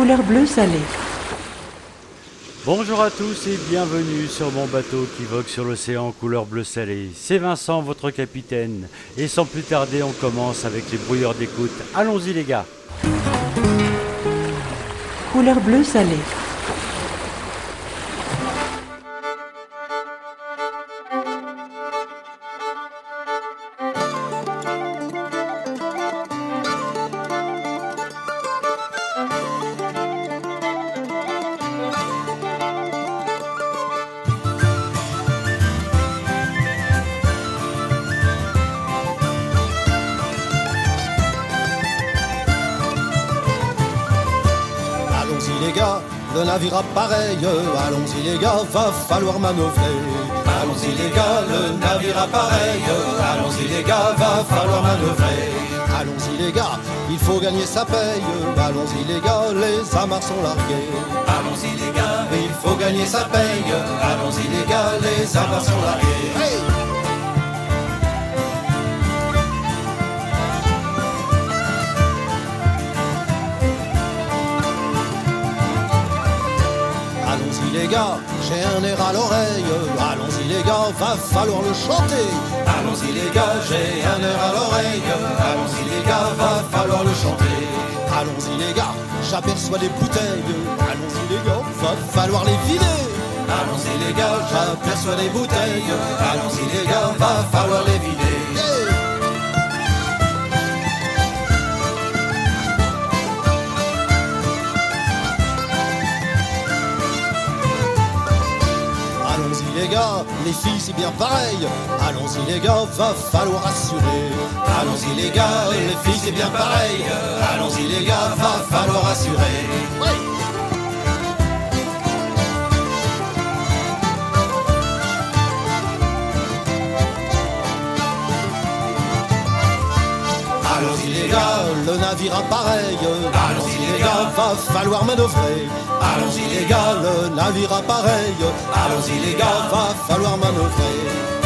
Couleur bleu salé. Bonjour à tous et bienvenue sur mon bateau qui vogue sur l'océan couleur bleu salé. C'est Vincent, votre capitaine. Et sans plus tarder, on commence avec les brouilleurs d'écoute. Allons-y les gars. Couleur bleu salé. Appareil, allons-y les gars, va falloir manœuvrer. Allons-y les gars, le navire appareil, allons-y les gars, va falloir manœuvrer. Allons-y les gars, il faut gagner sa paye, allons-y les gars, les amarres sont largués. Allons-y les gars, il faut gagner sa paye, allons-y les gars, les amarres sont largués. Hey j'ai un air à l'oreille. Allons-y les gars, va falloir le chanter. Allons-y les gars, j'ai un air à l'oreille. Allons-y les gars, va falloir le chanter. Allons-y les gars, j'aperçois des bouteilles. Allons-y les gars, va falloir les vider. Allons-y les gars, j'aperçois des bouteilles. Allons-y les gars, va falloir les vider. Les filles c'est bien pareil. Allons-y les gars, va falloir assurer. Allons-y les gars, les filles c'est bien pareil. Allons-y les gars, va falloir assurer. Les gars, le navire appareil. Allons-y les gars, va falloir manœuvrer. Allons-y les gars, le navire appareil. Allons-y les gars, va falloir manœuvrer.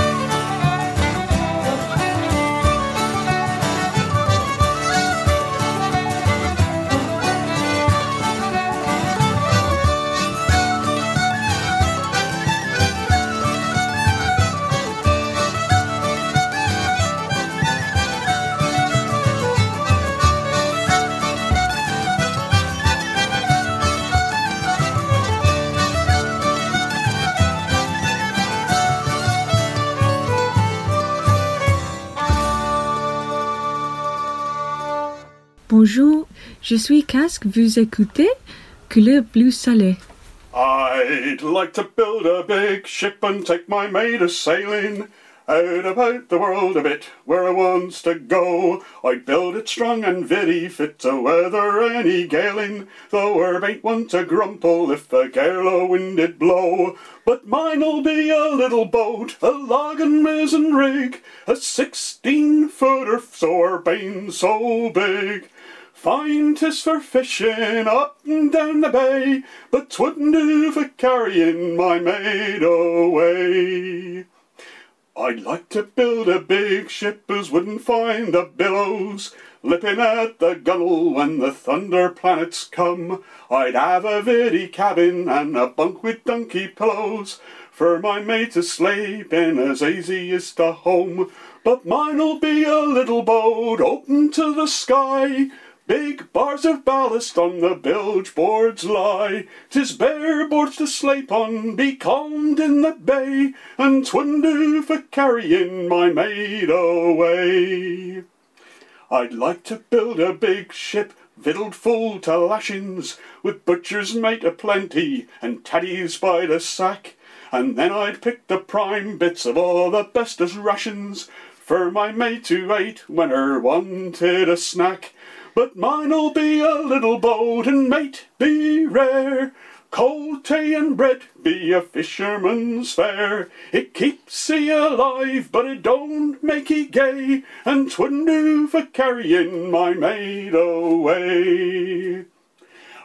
Je suis Casque, vous écoutez Bleu Salé. I'd like to build a big ship and take my mate a sailing out about the world a bit where I wants to go. I'd build it strong and very fit to weather any galing, though I ain't one to grumble if a gale o' wind did blow. But mine'll be a little boat, a log and mizzen rig, a sixteen footer, so her bane so big. Fine 'tis for fishing up and down the bay, but 'twouldn't do for carrying my maid away. I'd like to build a big ship as wouldn't find the billows lipping at the gunwale when the thunder planets come. I'd have a vitty cabin and a bunk with donkey pillows for my mate to sleep in as easy as to home. But mine'll be a little boat open to the sky. Big bars of ballast on the bilge boards lie. 'Tis bare boards to sleep on, be calmed in the bay, and 'twouldn't do for carrying my maid away. I'd like to build a big ship, victualled full to lashings, with butcher's mate aplenty, and taddies by the sack. And then I'd pick the prime bits of all the bestest rations, for my mate to eat when her wanted a snack. But mine'll be a little boat, and mate be rare. Cold tea and bread be a fisherman's fare. It keeps ye alive, but it don't make ye gay, and 'twouldn't do for carrying my maid away.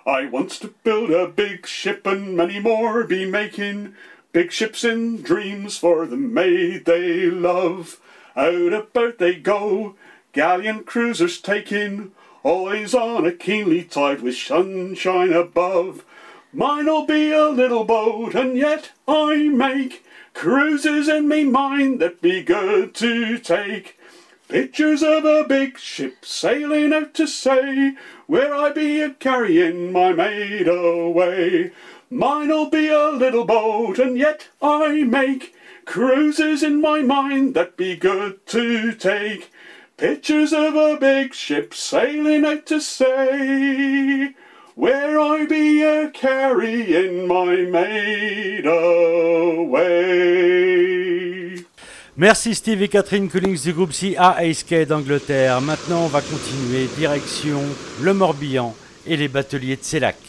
I wants to build a big ship, and many more be making big ships in dreams for the maid they love. Out about they go, galleon cruisers taking always on a keenly tide with sunshine above. Mine'll be a little boat, and yet I make cruises in me mind that be good to take. Pictures of a big ship sailing out to sea, where I be a carrying my maid away. Mine'll be a little boat, and yet I make cruises in my mind that be good to take. Pictures of a big ship sailing out to sea, where I be a carrying my maid away. Merci Steve et Catherine Collins du groupe CA Ace d'Angleterre. Maintenant, on va continuer direction le Morbihan et les bateliers de Sélac.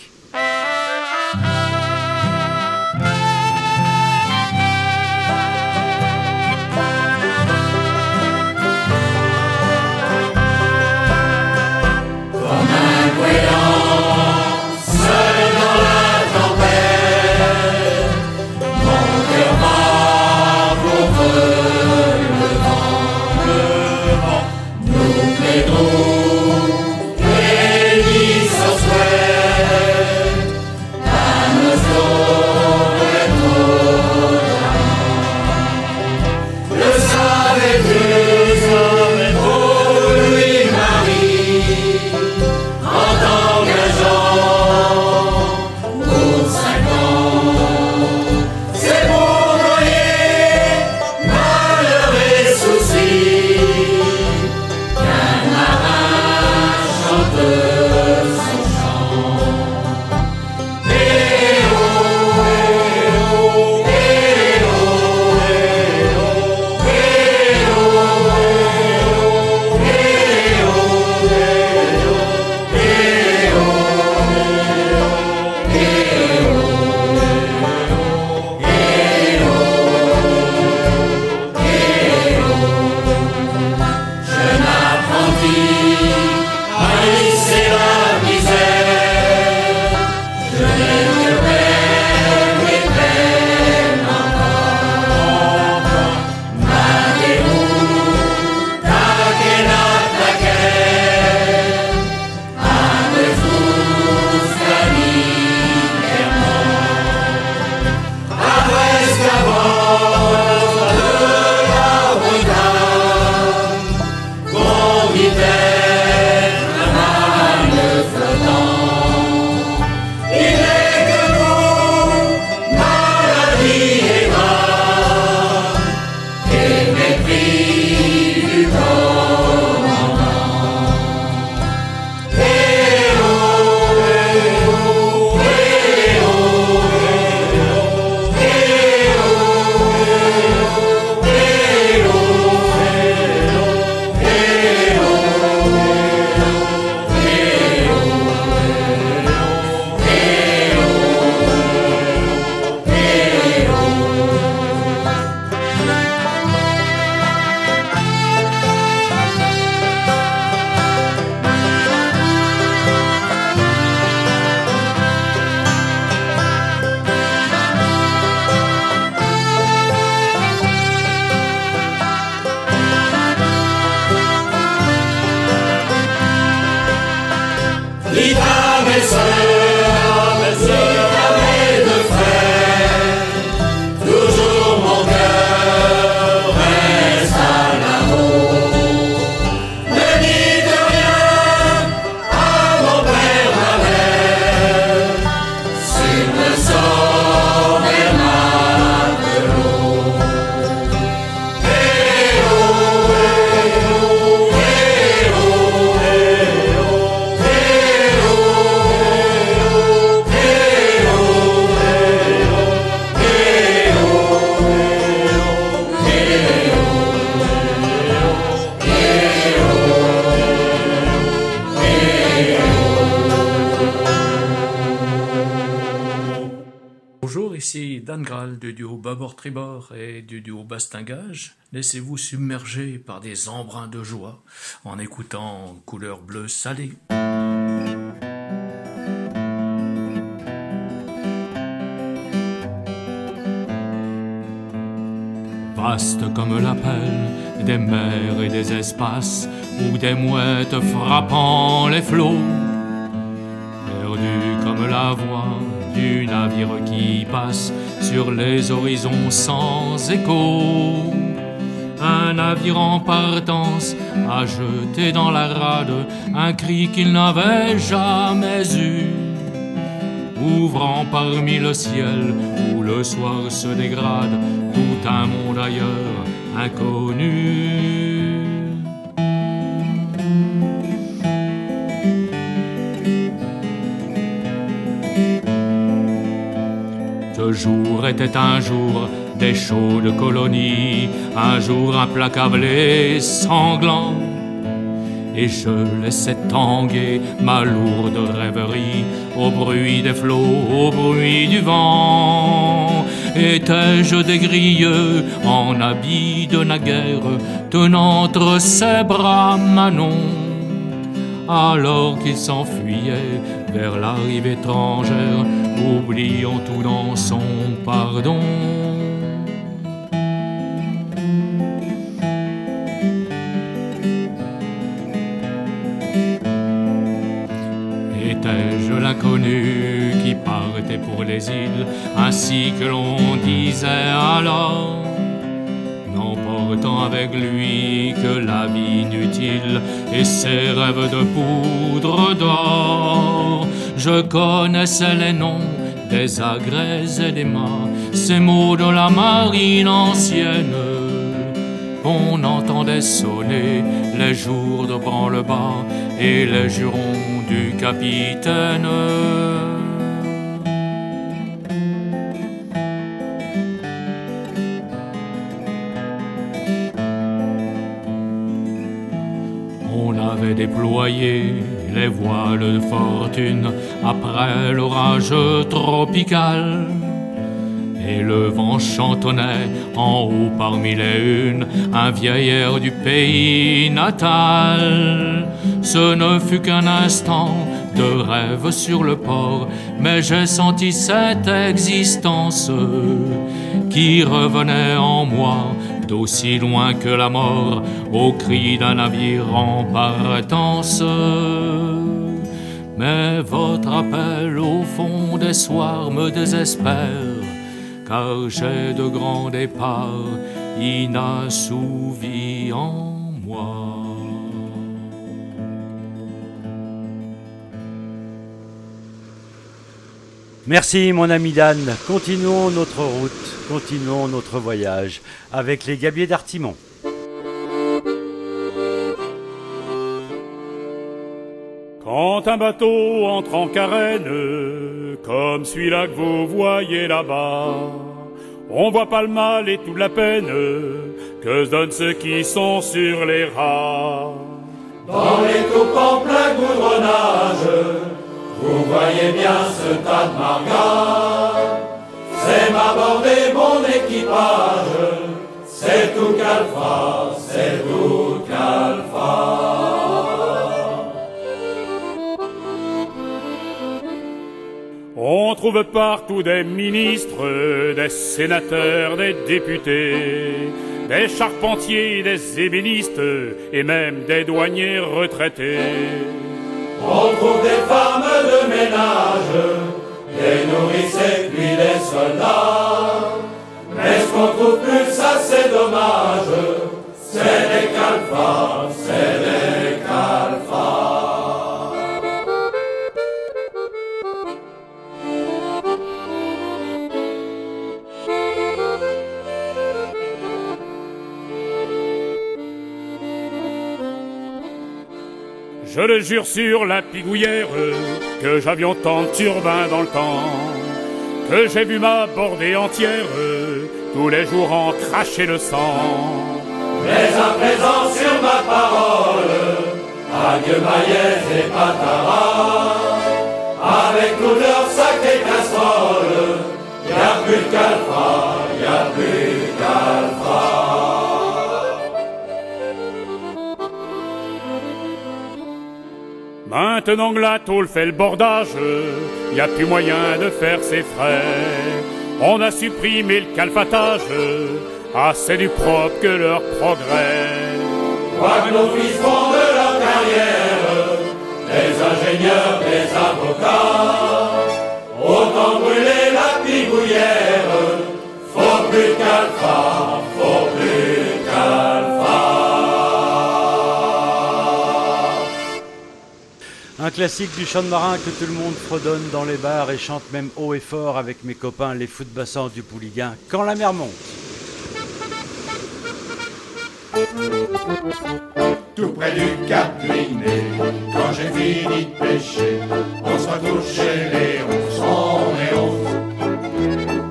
Par des embruns de joie en écoutant couleur bleue salée. Vaste comme l'appel des mers et des espaces, ou des mouettes frappant les flots, perdu comme la voix du navire qui passe sur les horizons sans écho. Navire en partance a jeté dans la rade un cri qu'il n'avait jamais eu ouvrant parmi le ciel où le soir se dégrade tout un monde ailleurs inconnu. Ce jour était un jour des chaudes colonies, un jour implacable et sanglant et je laissais tanguer ma lourde rêverie au bruit des flots, au bruit du vent. Étais-je des grilleux en habit de naguère, tenant entre ses bras Manon, alors qu'il s'enfuyait vers la rive étrangère, oubliant tout dans son pardon. Partait pour les îles, ainsi que l'on disait alors, n'emportant avec lui que la vie inutile et ses rêves de poudre d'or. Je connaissais les noms des agrès et des mâts, ces mots de la marine ancienne on entendait sonner les jours de branle-bas et les jurons du capitaine. Déployé les voiles de fortune après l'orage tropical. Et le vent chantonnait en haut parmi les unes un vieil air du pays natal. Ce ne fut qu'un instant de rêve sur le port, mais j'ai senti cette existence qui revenait en moi d'aussi loin que la mort au cri d'un navire en partance. Mais votre appel au fond des soirs me désespère car j'ai de grands départs inassouvis en moi. Merci mon ami Dan. Continuons notre route, continuons notre voyage avec les gabiers d'Artimon. Quand un bateau entre en carène, comme celui-là que vous voyez là-bas, on voit pas le mal et toute la peine que se donnent ceux qui sont sur les rats. Dans les coupes en plein goudronnage, vous voyez bien ce tas de margas. C'est m'aborder mon équipage, c'est tout calfa, c'est tout calfa. On trouve partout des ministres, des sénateurs, des députés, des charpentiers, des ébénistes et même des douaniers retraités. On trouve des femmes de ménage, des nourrices et puis des soldats. Mais ce qu'on trouve plus, ça c'est dommage, c'est des calfas, c'est des Je le jure sur la pigouillère que j'avions tant de dans le temps, que j'ai vu m'aborder entière tous les jours en cracher le sang. Mais à présent sur ma parole, adieu Maillez et Patara, avec tous leurs sacrés casseroles, y a plus de calfa, y a plus Maintenant que la tôle fait le bordage, y a plus moyen de faire ses frais. On a supprimé le calfatage, Ah, c'est du propre que leur progrès. Quoi que nos fils font de leur carrière, des ingénieurs, des avocats, autant brûler la pigouillère, faut plus qu'alpha, Classique du chant de marin que tout le monde fredonne dans les bars et chante même haut et fort avec mes copains les footbassants du Pouliguen quand la mer monte. Tout près du Cap Gliné, quand j'ai fini de pêcher, on se retrouve chez les on et on.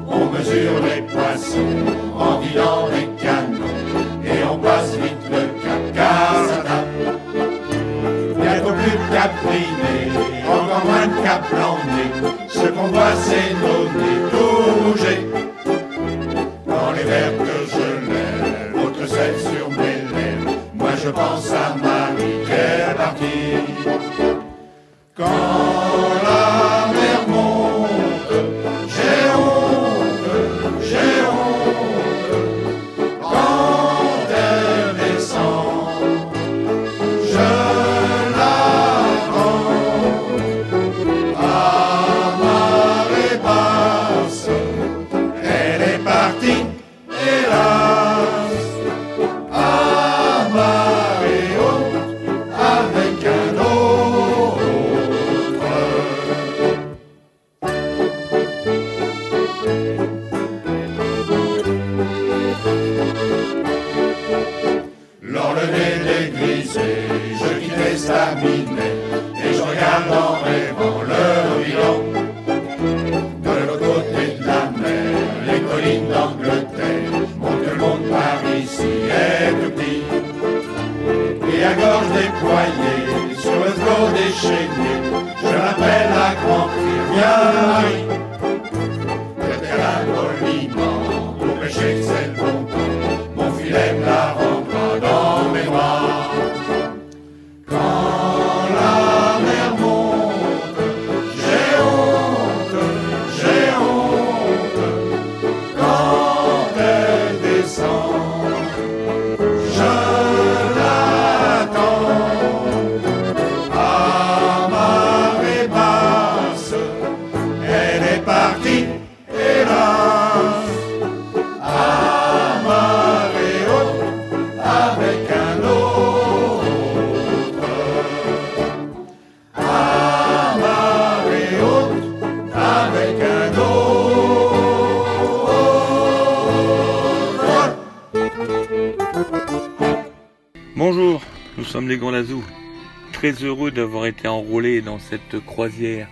On mesure les poissons en vidant les canons et on passe vite Cap Gliné, encore moins de Cap. Ce qu'on voit c'est nos nez tout. Dans les verres que je lève, votre sel sur mes lèvres, moi je pense à Marie qui est partie. D'avoir été enrôlés dans cette croisière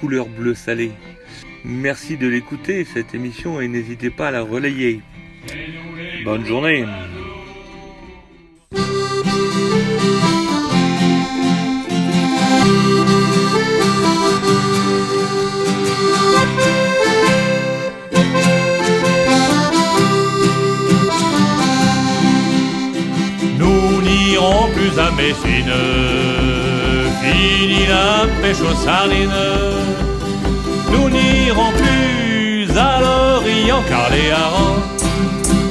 couleur bleu salé. Merci de l'écouter, cette émission, et n'hésitez pas à la relayer. Bonne journée. Nous n'irons plus à Messine, fini la pêche aux sardines. Nous n'irons plus à l'Orient car les harengs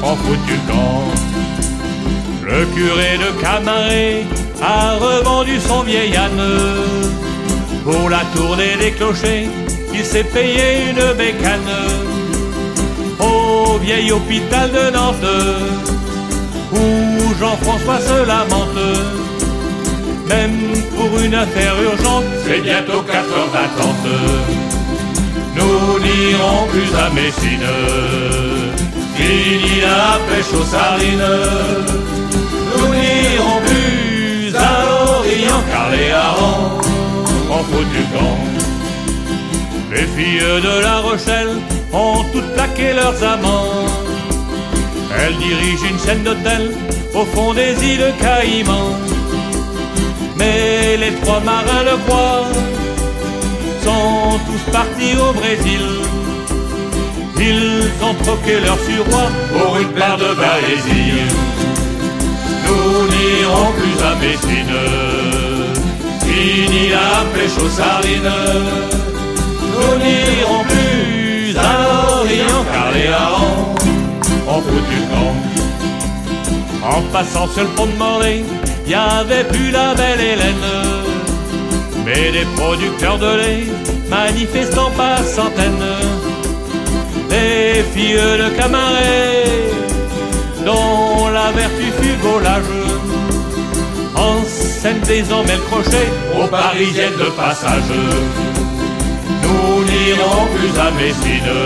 ont foutu le camp. Le curé de Camaret a revendu son vieil âne. Pour la tournée des clochers, il s'est payé une bécane. Au vieil hôpital de Nantes, où Jean-François se lamente. Même pour une affaire urgente, c'est bientôt 4 heures d'attente. Nous n'irons plus à Messine, fini la pêche aux sardines. Nous n'irons plus à l'Orient car les harengs ont foutu le camp. Les filles de La Rochelle ont toutes plaqué leurs amants. Elles dirigent une chaîne d'hôtels au fond des îles Caïmans. Mais les trois marins le croient sont tous partis au Brésil. Ils ont troqué leur surroi pour une paire de balésies. Nous n'irons plus à Messine, fini la pêche aux sardines. Nous n'irons plus à l'Orient car les harengs ont foutu camp. En passant sur le pont de Morlaix, y avait plus la belle Hélène, mais des producteurs de lait manifestant par centaines, des filles de Camaret, dont la vertu fut volage, en scène désormais le crochet aux parisiennes de passage. Nous n'irons plus à Messine,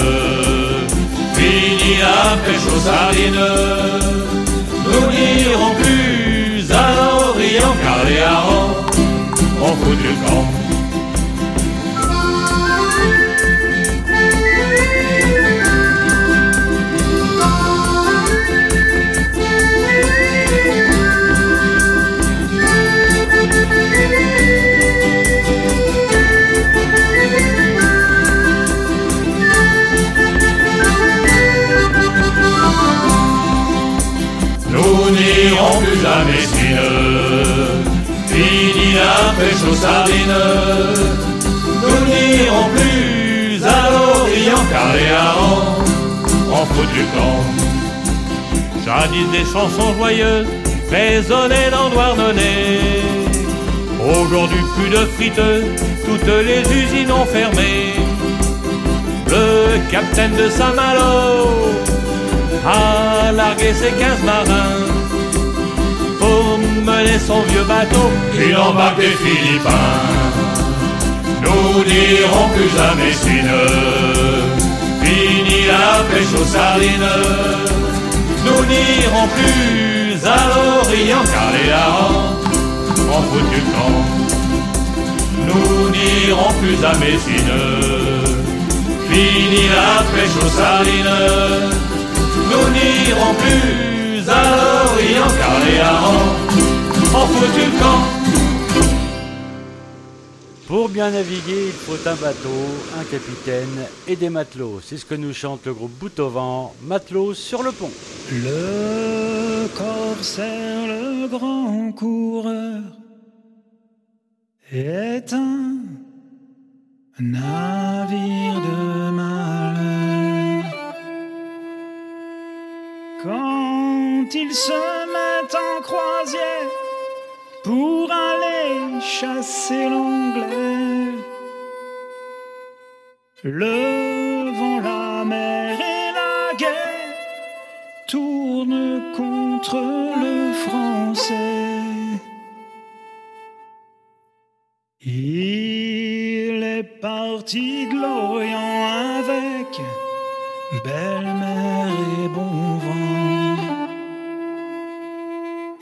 fini la pêche aux. Nous n'irons plus car les harengs ont foutu le. Pêche aux sardines. Nous n'irons plus à l'Orient car les harengs ont foutu le camp. Jadis des chansons joyeuses résonnaient dans Douarnenez. Aujourd'hui plus de friteuses, toutes les usines ont fermé. Le capitaine de Saint-Malo a largué ses quinze marins mener son vieux bateau. Il embarque des Philippins. Nous n'irons plus à Messine, fini la pêche aux sardines. Nous n'irons plus à l'Orient car les harengs ont foutu le camp. Nous n'irons plus à Messine, fini la pêche aux sardines. Nous n'irons plus camp. Pour bien naviguer, il faut un bateau, un capitaine et des matelots. C'est ce que nous chante le groupe Bout au vent, matelots sur le pont. Le corsaire, le grand coureur, est un navire de malheur. Quand il se met en croisière pour aller chasser l'anglais, le vent, la mer et la guerre tournent contre le français. Il est parti de avec belle-mère et bon vent.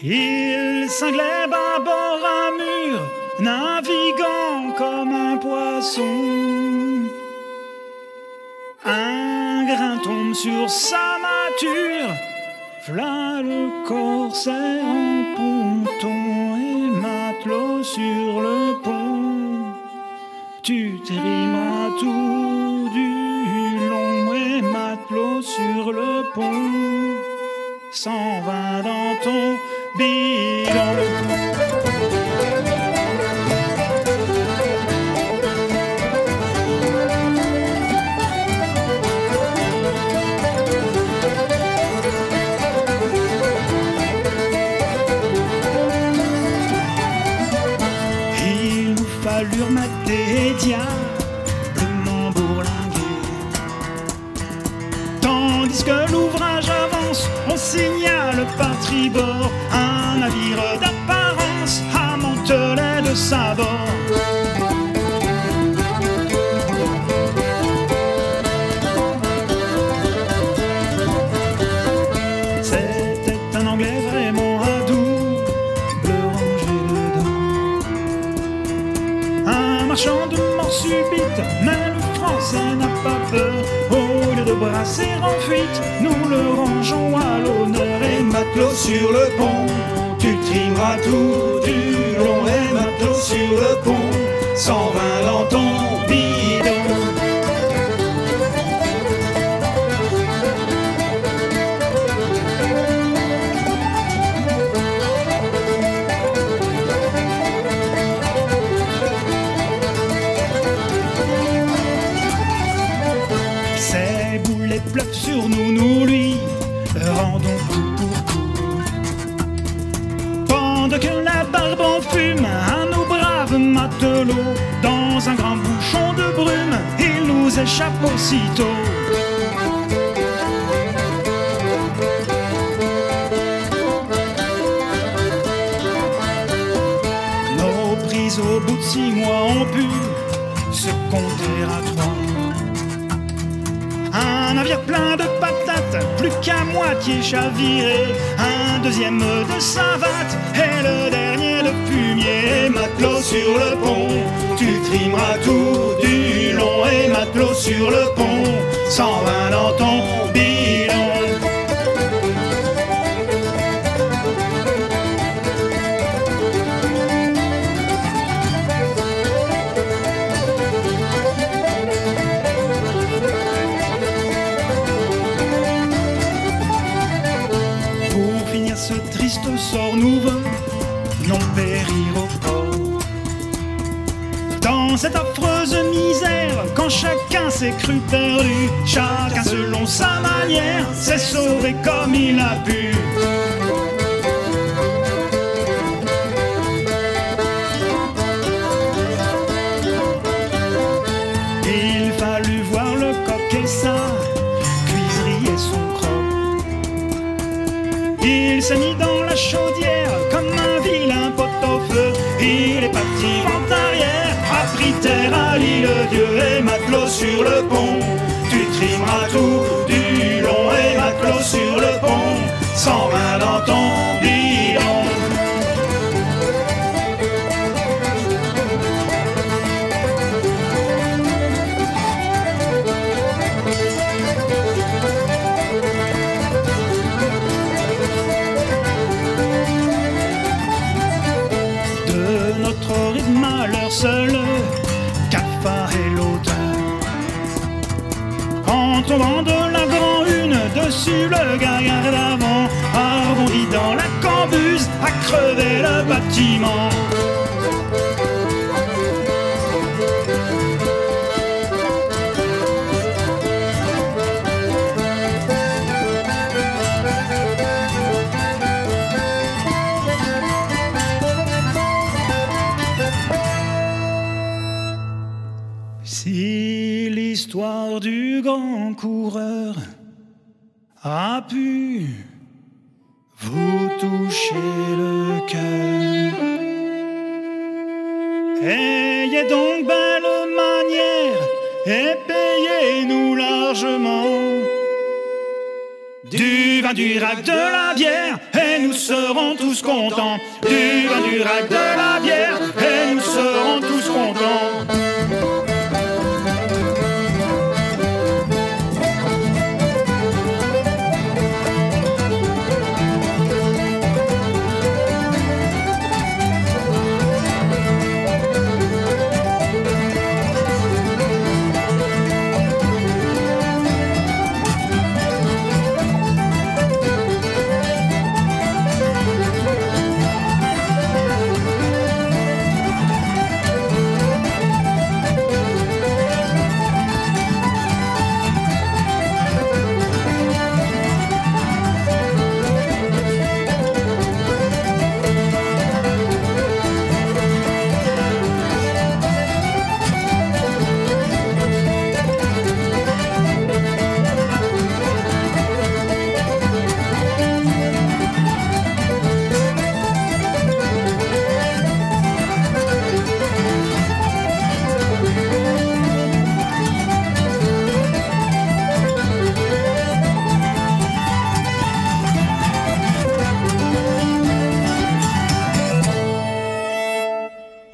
Il cinglait bâbord à mur, naviguant comme un poisson. Un grain tombe sur sa mâture, v'là le corsaire en ponton et matelot sur le pont. Tu trimeras tout du long et matelot sur le pont. 120 dans ton bidon. Il C'était un anglais vraiment à double rangée dedans. Un marchand de mort subite, français n'a pas peur. Au lieu de brasser en fuite, nous le rangeons à l'honneur et matelot sur le pont. Tu trimeras tout du long et matelot sur le pont. 120 dans Sur nous, nous lui rendons coup pour coup. Pendant que la barbe en fume à nos braves matelots, dans un grand bouchon de brume, il nous échappe aussitôt. Nos prises au bout de six mois ont pu se compter à plein de patates, plus qu'à moitié chaviré. Un deuxième de savates et le dernier de fumier. Matelot sur le pont, tu trimeras tout du long. Et matelot sur le pont, 120 dans ton chacun s'est cru perdu, chacun selon sa manière s'est sauvé comme il a pu. Terre à l'île Dieu et matelot sur le pont. Tu trimeras tout du long et matelot sur le pont. 120 dans ton dessus le gaillard d'avant, a rebondi dans la cambuse, a crevé le bâtiment. Si l'histoire du grand coureur a pu vous toucher le cœur, ayez donc belle manière et payez-nous largement. Du vin, du rack, de la bière, et nous serons tous contents. Du vin, du rack, de la bière,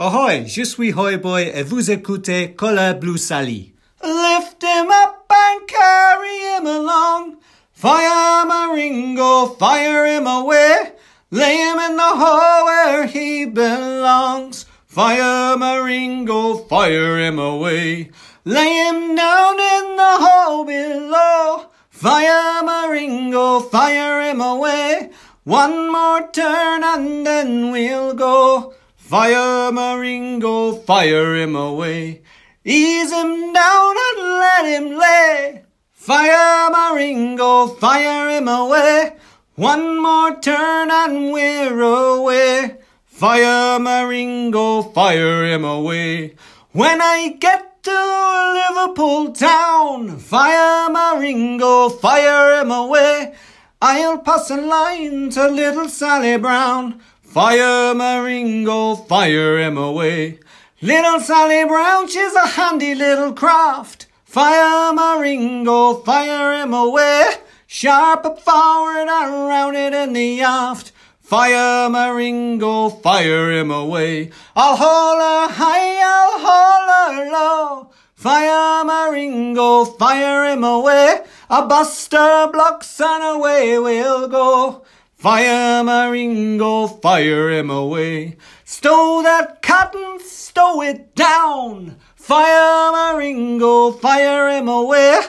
Ahoy, je suis Hoy Boy et vous écoutez Color Blue Sally. Lift him up and carry him along. Fire Maringo, fire him away. Lay him in the hole where he belongs. Fire Maringo, fire him away. Lay him down in the hole below. Fire Maringo, fire him away. One more turn and then we'll go. Fire Maringo, fire him away. Ease him down and let him lay. Fire Maringo, fire him away. One more turn and we're away. Fire Maringo, fire him away. When I get to Liverpool town, fire Maringo, fire him away. I'll pass a line to little Sally Brown. Fire Maringo, fire him away. Little Sally Brown, she's a handy little craft. Fire Maringo, fire him away. Sharp up forward and round it in the aft. Fire Maringo, fire him away. I'll haul her high, I'll haul her low. Fire Maringo, fire him away. A buster blocks and away we'll go. Fire Maringo, fire him away. Stow that cotton, stow it down. Fire Maringo, fire him away.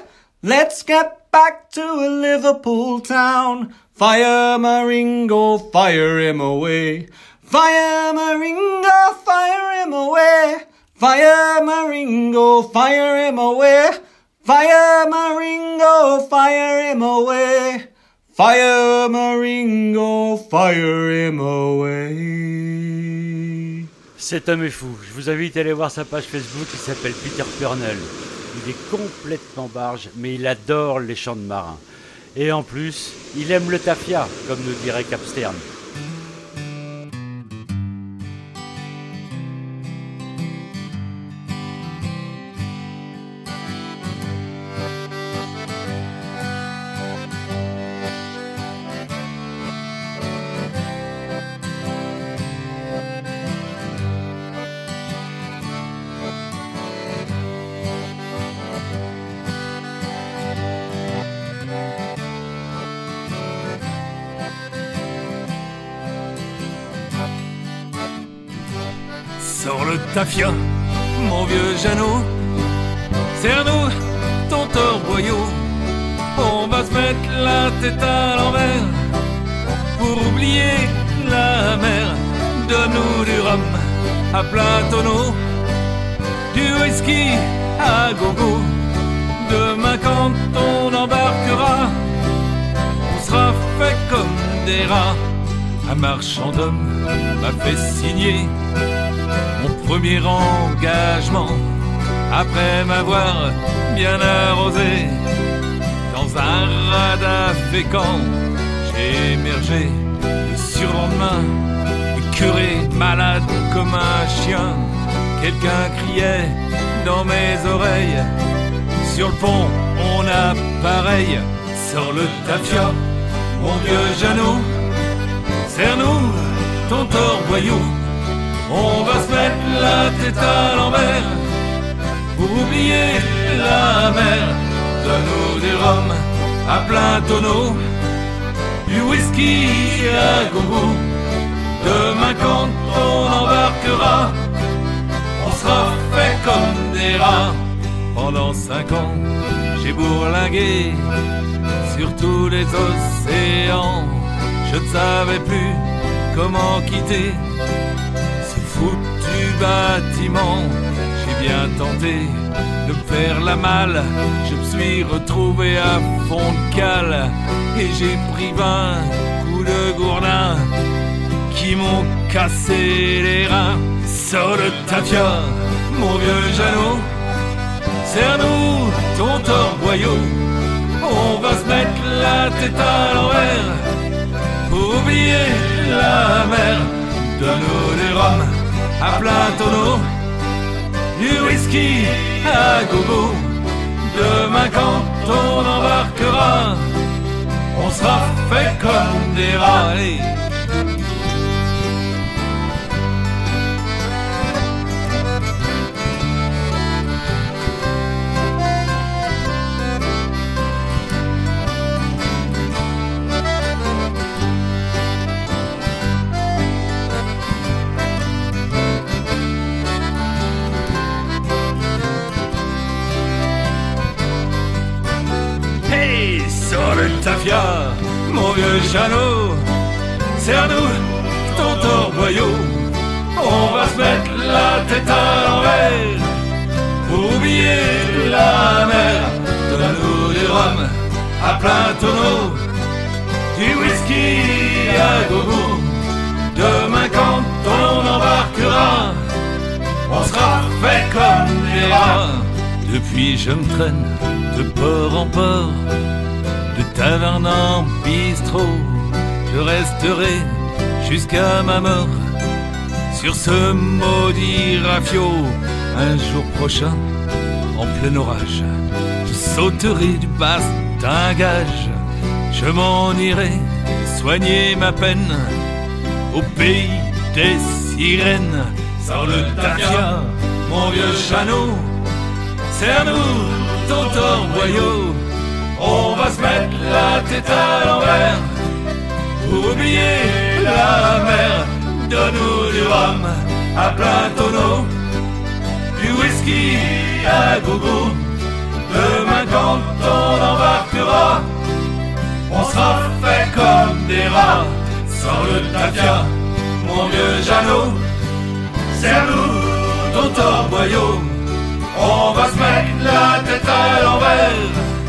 Let's get back to a Liverpool town. Fire Maringo, fire him away. Fire Maringo, fire him away. Fire Maringo, fire him away. Fire Maringo, fire him away. Fire Maringo, fire him away. Cet homme est fou. Je vous invite à aller voir sa page Facebook. Il s'appelle Peter Purnell. Il est complètement barge, mais il adore les chants de marins. Et en plus, il aime le tafia, comme nous dirait Capstern. Fécant. J'ai émergé le surlendemain, curé, malade comme un chien. Quelqu'un criait dans mes oreilles. Sur le pont, on a pareil. Sors le tafia, mon vieux Jeannot. Serre-nous ton torboyau. On va se mettre la tête à l'envers pour oublier la mer. Donne-nous du rhum à plein tonneau, du whisky à gogo. Demain quand on embarquera, on sera fait comme des rats. Pendant cinq ans, j'ai bourlingué sur tous les océans. Je ne savais plus comment quitter ce foutu bâtiment. Bien tenté de me faire la malle. Je me suis retrouvé à fond de cale et j'ai pris vingt coups de gourdin qui m'ont cassé les reins. Sors le tafia, mon vieux Jeannot. Serre-nous ton torboyau. On va se mettre la tête à l'envers pour oublier la mer. Donne-nous du rhum à plein tonneau, du whisky à gogo. Demain quand on embarquera, on sera fait comme des rats. Tafia, mon vieux Jeannot, serre-nous ton torboyau. On va se mettre la tête à l'envers pour oublier la mer. Donne-nous du rhum à plein tonneau, du whisky à gogo. Demain quand on embarquera, on sera fait comme des rats. Depuis je me traîne de port en port, de taverne bistrot. Je resterai jusqu'à ma mort sur ce maudit rafio. Un jour prochain, en plein orage, je sauterai du bastingage. Je m'en irai soigner ma peine au pays des sirènes. Sans le tafia, mon vieux chanot, serre-nous ton torboyau. On va se mettre la tête à l'envers oublier la mer. Donne-nous du rhum à plein tonneau, du whisky à gogo. Demain quand on embarquera, on sera fait comme des rats. Sans le tafia, mon vieux Jeannot, serre-nous ton torboyau. On va se mettre la tête à l'envers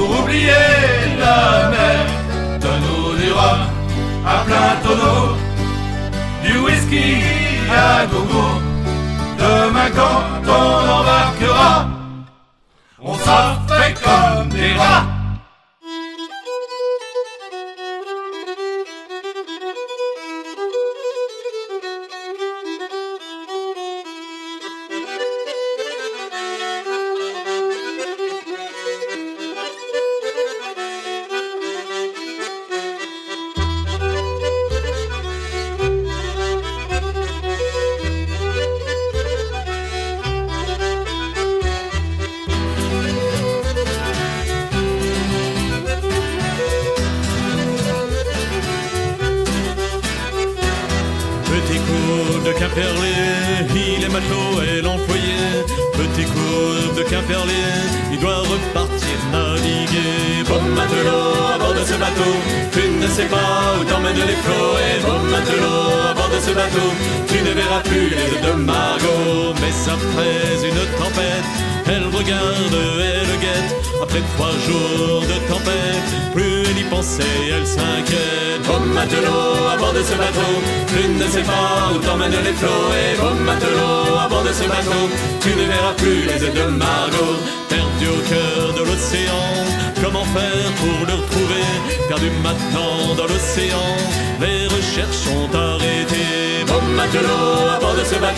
pour oublier la mer. Donne-nous du rhum à plein tonneau, du whisky à gogo. Demain quand on embarquera, on sera fait comme des rats.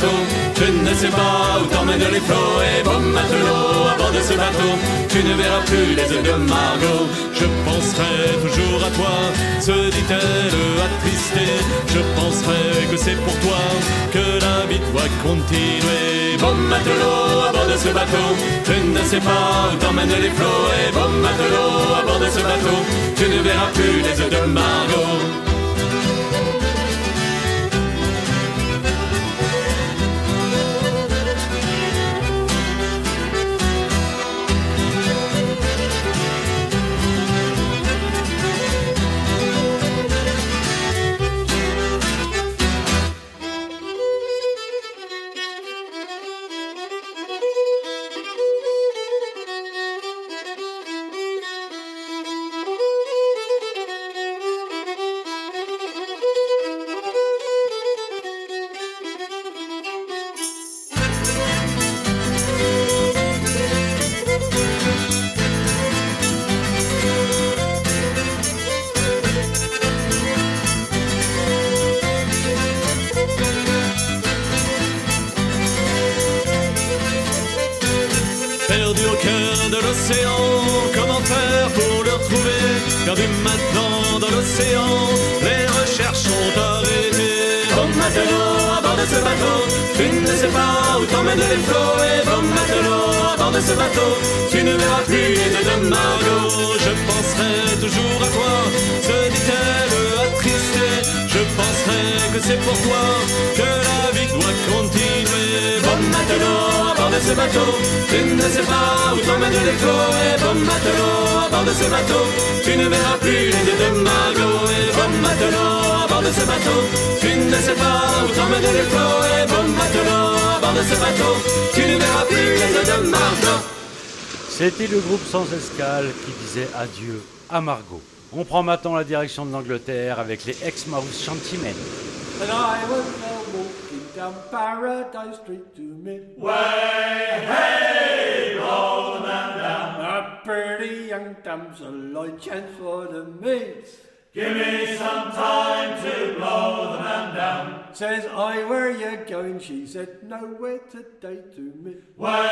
Bateau, tu ne sais pas où t'emmènent les flots. Et bon matelot à bord de ce bateau, tu ne verras plus les ailes de Margot. Je penserai toujours à toi, se dit-elle attristée. Je penserai que c'est pour toi que la vie doit continuer. Bon matelot à bord de ce bateau, tu ne sais pas où t'emmènent les flots. Et bon matelot à bord de ce bateau, tu ne verras plus les ailes de Margot. Adieu à Margot. On prend maintenant la direction de l'Angleterre avec les ex-Mouse Chantymen. And I was there walking down Paradise Street to meet Way, hey, roll the man down. a pretty young damsel I chanced for to meet. Give me some time to blow the man down. Says I, where you going? She said, nowhere today to me. Way,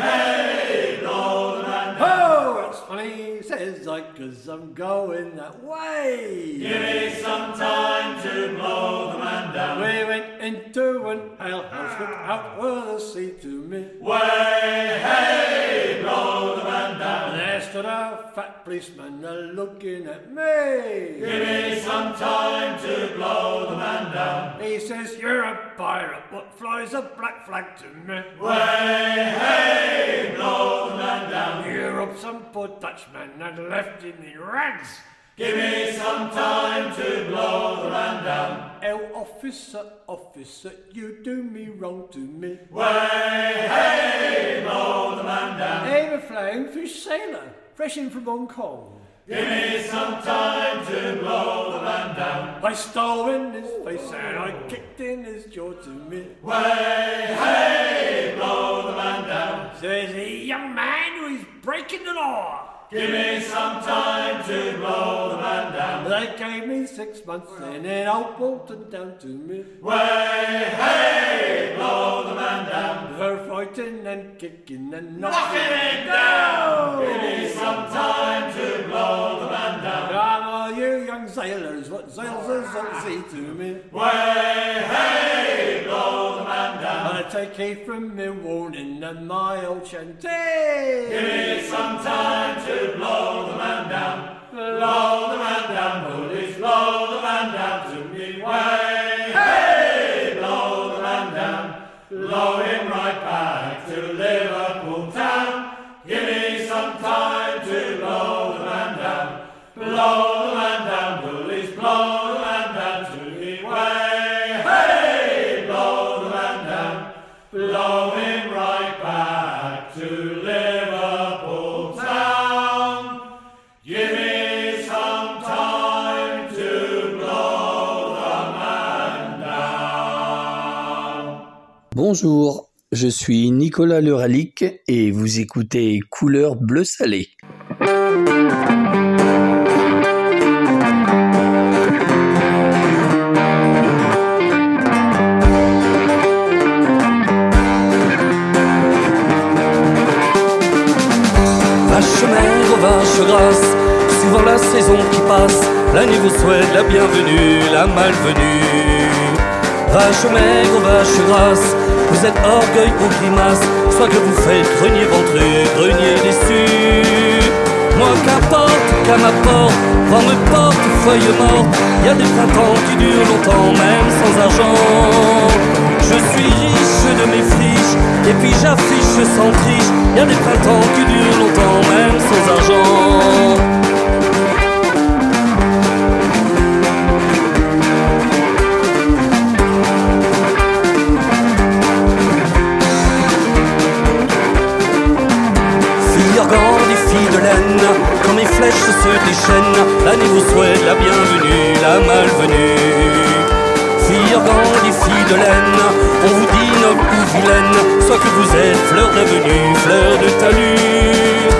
hey, blow the man down. Oh, it's funny, says I, cause I'm going that way. Give me some time to blow the man down. We went into an alehouse, looked out for the sea to me. Way, hey, blow the man down. There stood a fat policeman a looking at me. Give me some time to blow the man down. He says, You're a pirate, what flies a black flag to me? Way, hey, blow the man down. You're up some poor Dutchman and left him in rags. Give me some time to blow the man down. Oh, officer, officer, you do me wrong to me. Way, hey, blow the man down. I'm a flying fish sailor, fresh in from Hong Kong. Give me some time to blow the man down. I stole in his face and I kicked in his jaw to me. Way, hey, blow the man down. Says he, young man who is breaking the law. Give me some time to blow the man down. They gave me six months and then I bolted down to me. Way, hey, blow the man down. Her fighting and kicking and Knocking knocking it down. Give me some time to blow the man down. Come all you young sailors, what sails is at sea to me? Way, hey, take heed from me warning and my old shanty. Give me some time to blow the man down. Blow the man down, police, blow the man down to me. Way, hey, blow the man down. Blow him right back to Liverpool Bonjour, je suis Nicolas Leralic et vous écoutez Couleur bleu salé. Vache maigre, vache grasse, suivant la saison qui passe, l'année vous souhaite la bienvenue, la malvenue. Vache maigre, vache grasse, vous êtes orgueil ou grimace, soit que vous faites grenier ventru, grenier déçu. Moi qu'importe qu'à ma porte, vent me porte feuille morte, y a des printemps qui durent longtemps, même sans argent. Je suis riche de mes friches, et puis j'affiche sans triche, y a des printemps qui durent longtemps, même sans argent. Se déchaînent, l'année vous souhaite la bienvenue, la malvenue. Filles et filles de laine, on vous dit noble ou vilaine, soit que vous êtes fleur d'avenue, fleur de talus.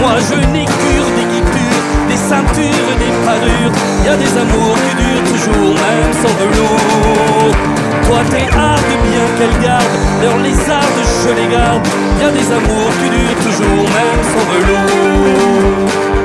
Moi je n'écure des guipures, des ceintures et des parures, y a des amours qui durent toujours, même sans velours. Toi t'es hard bien qu'elle garde, leurs lézardes je les garde, y a des amours qui durent toujours, même sans velours.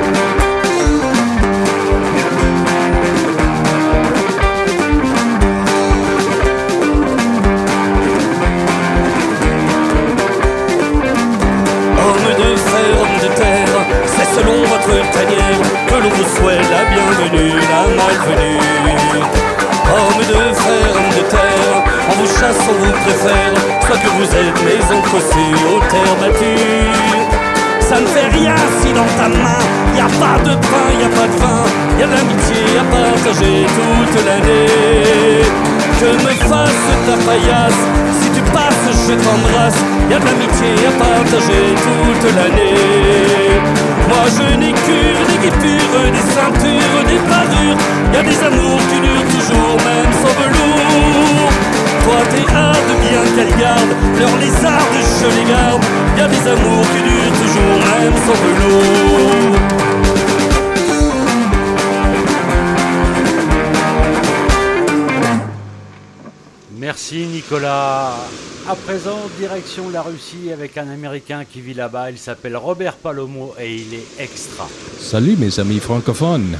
Que l'on vous souhaite la bienvenue, la malvenue. Homme de fer, homme de terre, on vous chasse, on vous préfère, soit que vous êtes maison cossue aux terres battues. Ça ne fait rien si dans ta main y a pas de pain, y a pas de vin, y a de l'amitié à partager toute l'année. Que me fasse ta paillasse si tu passe, je t'embrasse. Y a de l'amitié à partager toute l'année. Moi je n'ai que des guipures, des ceintures, des parures. Y a des amours qui durent toujours, même sans velours. Toi t'es hâte bien qu'elle garde leurs lézardes, je les garde. Y a des amours qui durent toujours, même sans velours. Merci Nicolas. À présent, direction la Russie avec un Américain qui vit là-bas. Il s'appelle Robert Palomo et il est extra. Salut mes amis francophones.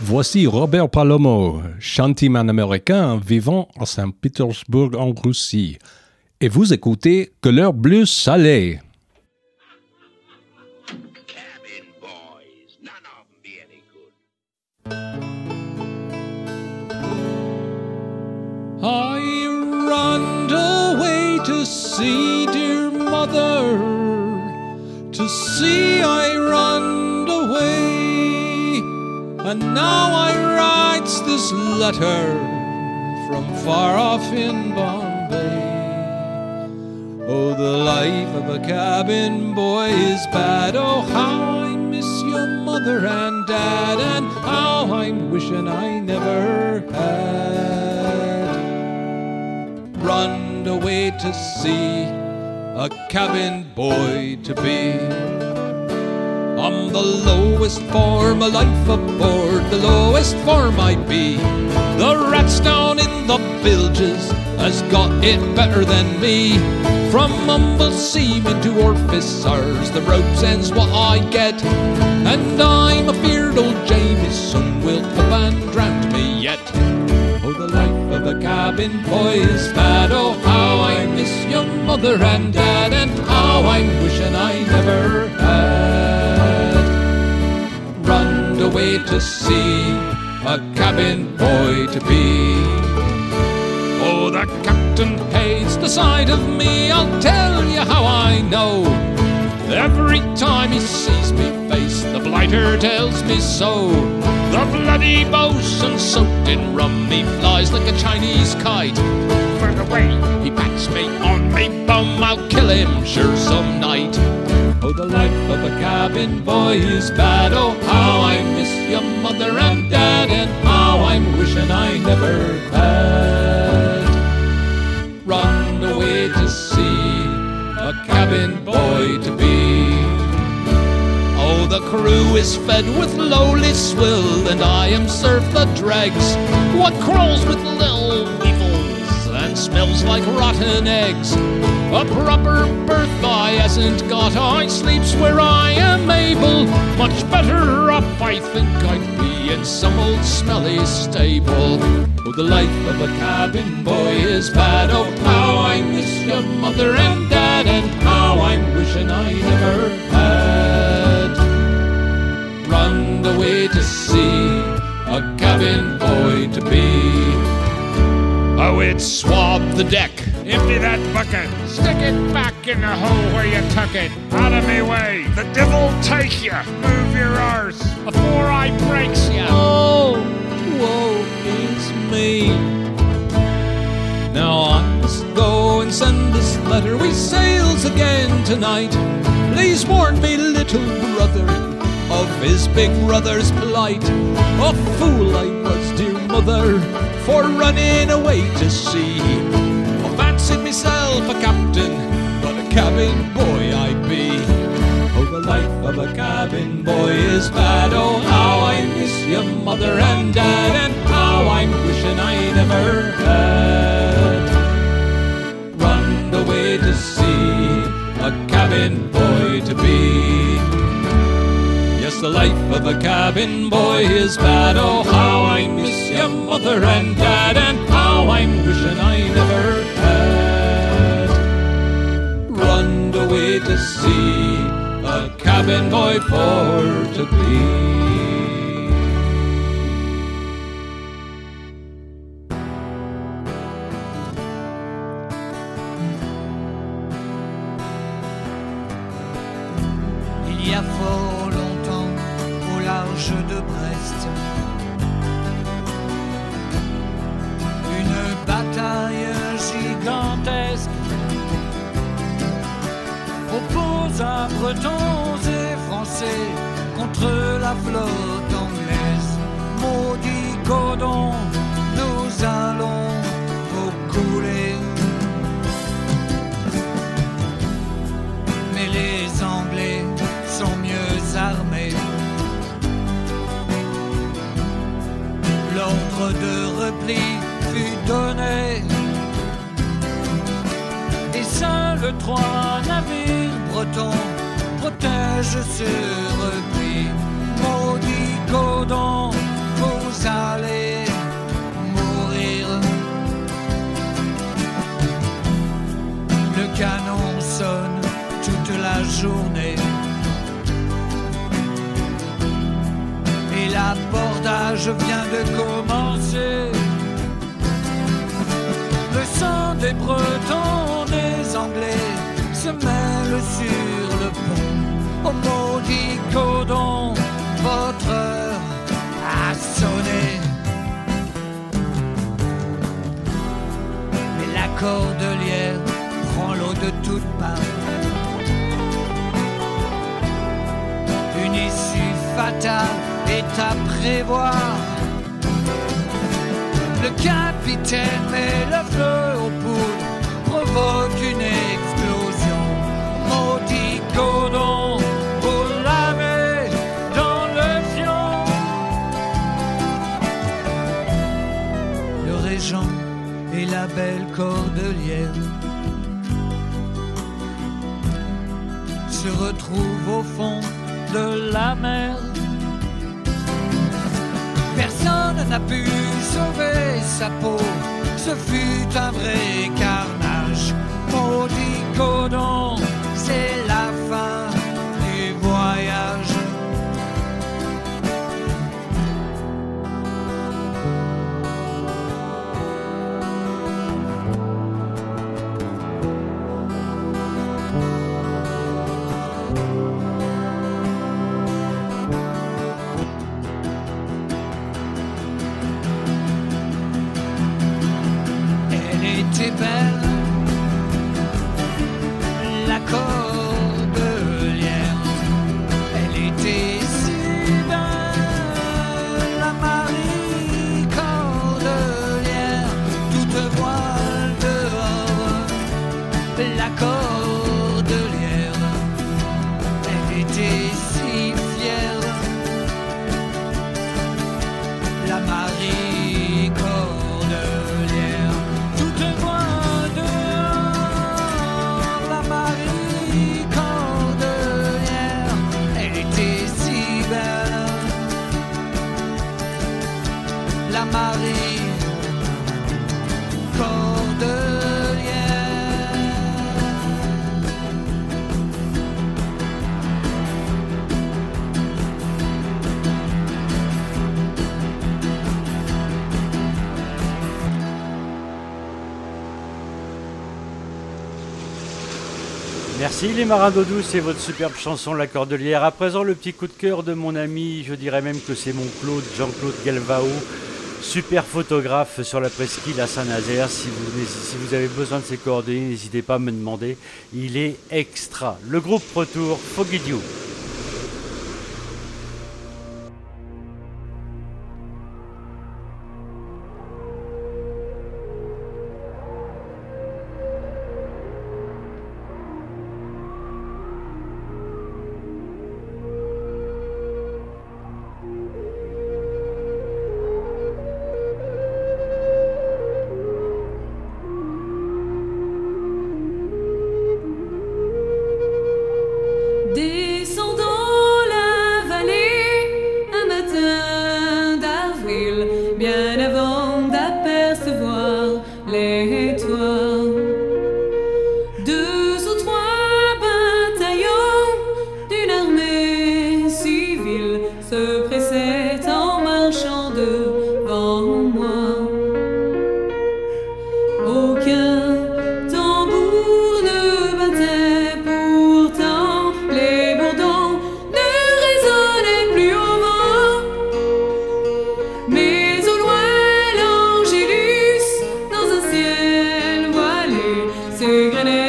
Voici Robert Palomo, chantiman américain vivant à Saint-Pétersbourg en Russie. Et vous écoutez Couleur Bleue Salée. I run away to see dear mother. To see I run away. And now I writes this letter from far off in Bombay. Oh, the life of a cabin boy is bad. Oh, how I miss your mother and dad, and how I'm wishing I never had run away to sea, a cabin boy to be. I'm the lowest form of life aboard, the lowest form I be. The rats down in the bilges has got it better than me. From humble seaman to officers, the rope's end's what I get. And I'm afeard old Jameson will come and drown me yet. Oh, the life of a cabin boy is bad. Oh, how I miss your mother and dad, and how I'm wishing I never had run away to see a cabin boy to be. Oh, the captain hates the sight of me. I'll tell you how I know. Every time he sees me face, the blighter tells me so. The bloody bosun soaked in rum, he flies like a Chinese kite. For the way he pats me on me bum, I'll kill him sure some night. Oh, the life of a cabin boy is bad. Oh, how I miss your mother and dad, and how I'm wishing I never had run away to sea, a cabin boy to be. Oh, the crew is fed with lowly swill, and I am served the dregs. What crawls with little smells like rotten eggs. A proper berth I hasn't got, I sleeps where I am able. Much better off, I think I'd be in some old smelly stable. Oh, the life of a cabin boy is bad. Oh, how I miss your mother and dad, and how I'm wishing I never had run away to see a cabin boy to be. Oh, it's swabbed the deck. Empty that bucket. Stick it back in the hole where you tuck it. Out of me way. The devil take you. Move your arse before I breaks you. Oh, woe is me. Now I must go and send this letter. We sails again tonight. Please warn me, little brother, of his big brother's plight. A fool I was, dear mother, for running away to sea. I fancied myself a captain, but a cabin boy I be. Oh, the life of a cabin boy is bad. Oh, how I miss your mother and dad, and how I'm wishing I never had run away to see a cabin boy to be. The life of a cabin boy is bad. Oh, how I miss your mother and dad, and how I'm wishing I never had run away to see a cabin boy for to be. Il y Une bataille gigantesque oppose à Bretons et Français contre la flotte anglaise. Maudit Godon, nous allons De repli fut donné. Et seuls trois navires bretons protègent ce repli. Maudit codon, vous allez mourir. Le canon sonne toute la journée. Et l'abordage vient de commencer. Le sang des Bretons, des Anglais se mêle sur le pont. Oh maudit codon, votre heure a sonné. Mais la cordelière prend l'eau de toutes parts. Une issue fatale est à prévoir. Le capitaine met le feu aux poules, provoque une explosion. Maudit codon, vous l'avez dans le fion. Le régent et la belle cordelière se retrouvent au fond de la mer. Personne n'a pu sauver sa peau, ce fut un vrai carnage. Maudit codon, c'est la fin Merci les marins d'eau douce et votre superbe chanson La Cordelière. À présent, le petit coup de cœur de mon ami, je dirais même que c'est mon Claude, Jean-Claude Galvao, super photographe sur la presqu'île à Saint-Nazaire. Si vous, avez besoin de ses coordonnées, n'hésitez pas à me demander. Il est extra. Le groupe Retour, Foggy gonna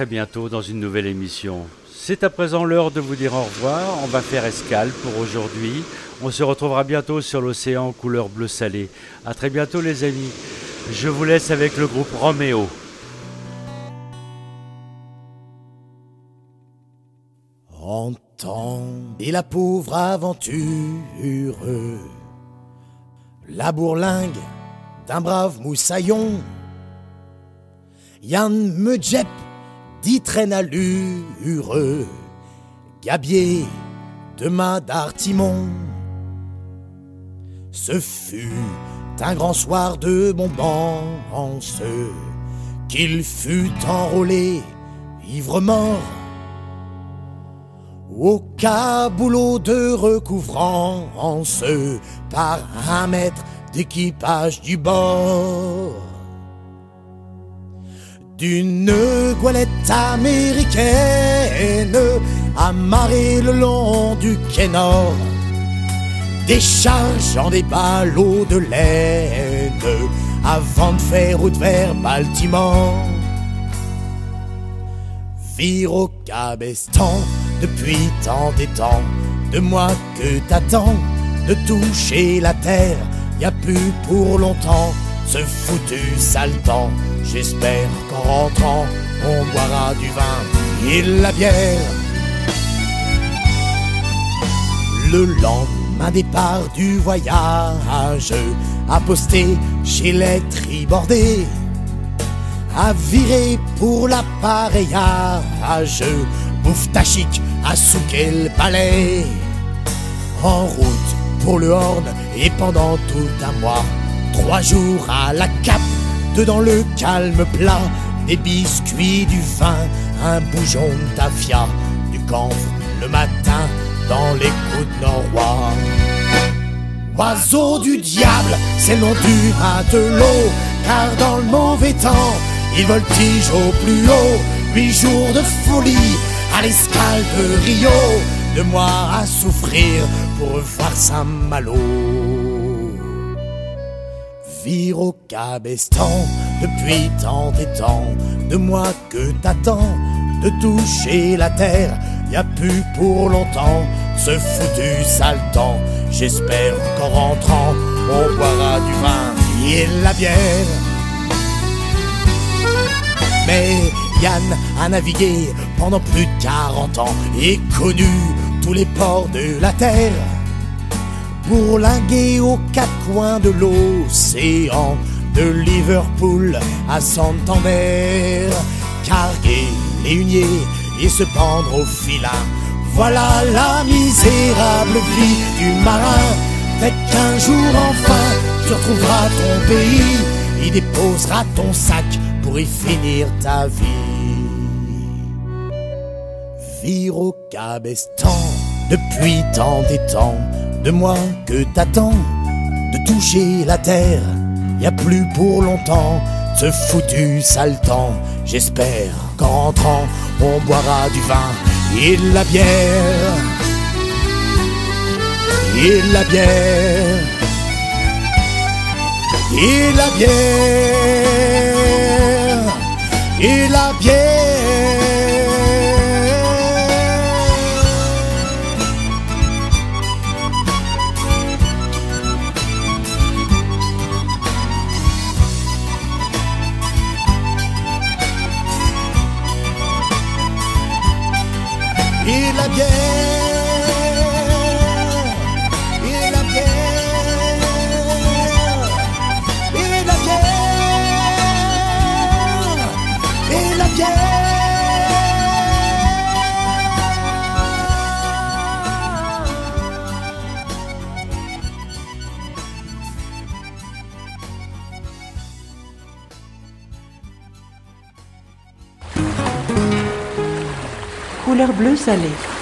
très bientôt dans une nouvelle émission. C'est à présent l'heure de vous dire au revoir. On va faire escale pour aujourd'hui. On se retrouvera bientôt sur l'océan couleur bleu salé. À très bientôt les amis. Je vous laisse avec le groupe Roméo. En temps et la pauvre aventure, la bourlingue d'un brave moussaillon, Yann Dit traîne allure, gabier de Madartimon. Ce fut un grand soir de bombance qu'il fut enrôlé, ivre mort, au caboulot de recouvrance par un maître d'équipage du bord. D'une goélette américaine amarrée le long du quai nord, déchargeant des ballots de laine avant de faire route vers Baltimore. Vire au cabestan depuis tant et de mois que t'attends de toucher la terre, y a plus pour longtemps ce foutu sale temps. J'espère qu'en rentrant, on boira du vin et la bière. Le lendemain départ du voyage, à poster chez les tribordés, à virer pour l'appareillage, bouffe tachique à souquer le palais. En route pour le Horn et pendant tout un mois, trois jours à la cape, dedans le calme plat, des biscuits, du vin, un bougeon de tafia, du camphre le matin dans les côtes norois. Oiseau du diable, c'est le nom du matelot, car dans le mauvais temps, il voltige au plus haut, huit jours de folie à l'escale de Rio, de mois à souffrir pour voir Saint-Malo. Vire au cabestan depuis tant et temps de moi que t'attends de toucher la terre. Y a plus pour longtemps ce foutu sale temps. J'espère qu'en rentrant, on boira du vin et la bière. Mais Yann a navigué pendant plus de 40 ans et connu tous les ports de la terre. Bourlinguer aux quatre coins de l'océan, de Liverpool à Santander, carguer les et se pendre au filin. Voilà la misérable vie du marin. Peut-être qu'un jour enfin tu retrouveras ton pays, y déposeras ton sac pour y finir ta vie. Vire au cabestan depuis tant des temps, de moi que t'attends de toucher la terre. Y a plus pour longtemps ce foutu sale temps. J'espère qu'en rentrant, on boira du vin et de la bière. Et de la bière. Et la bière. Et la bière. Et la bière. Bleu salé.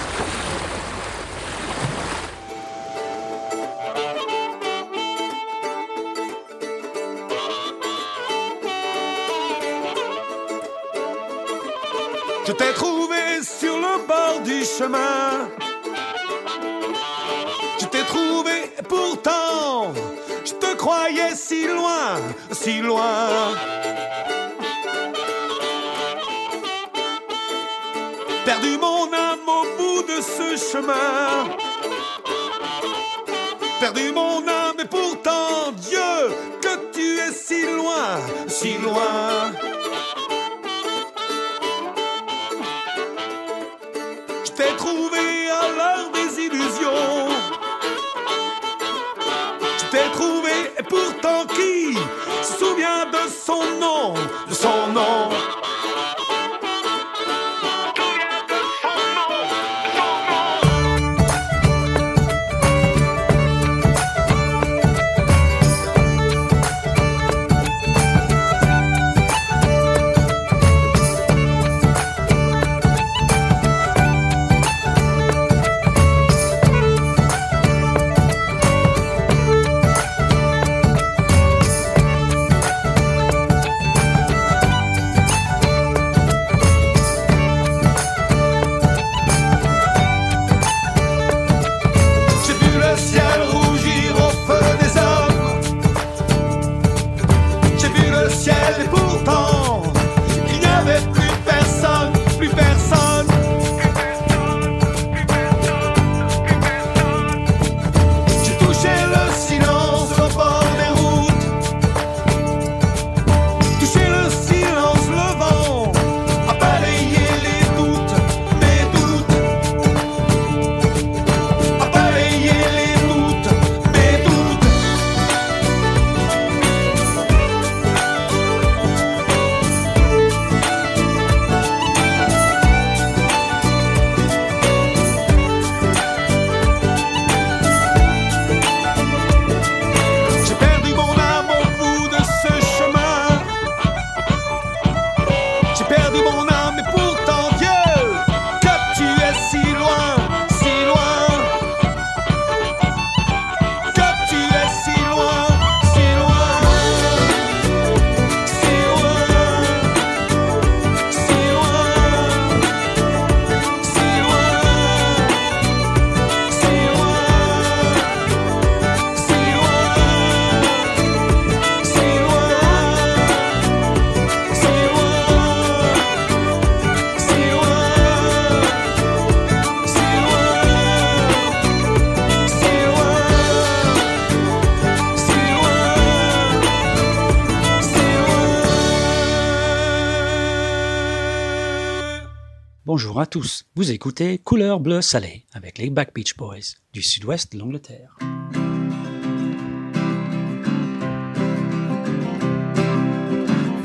Bonjour à tous, vous écoutez Couleur bleu salé avec les Back Beach Boys du sud-ouest de l'Angleterre.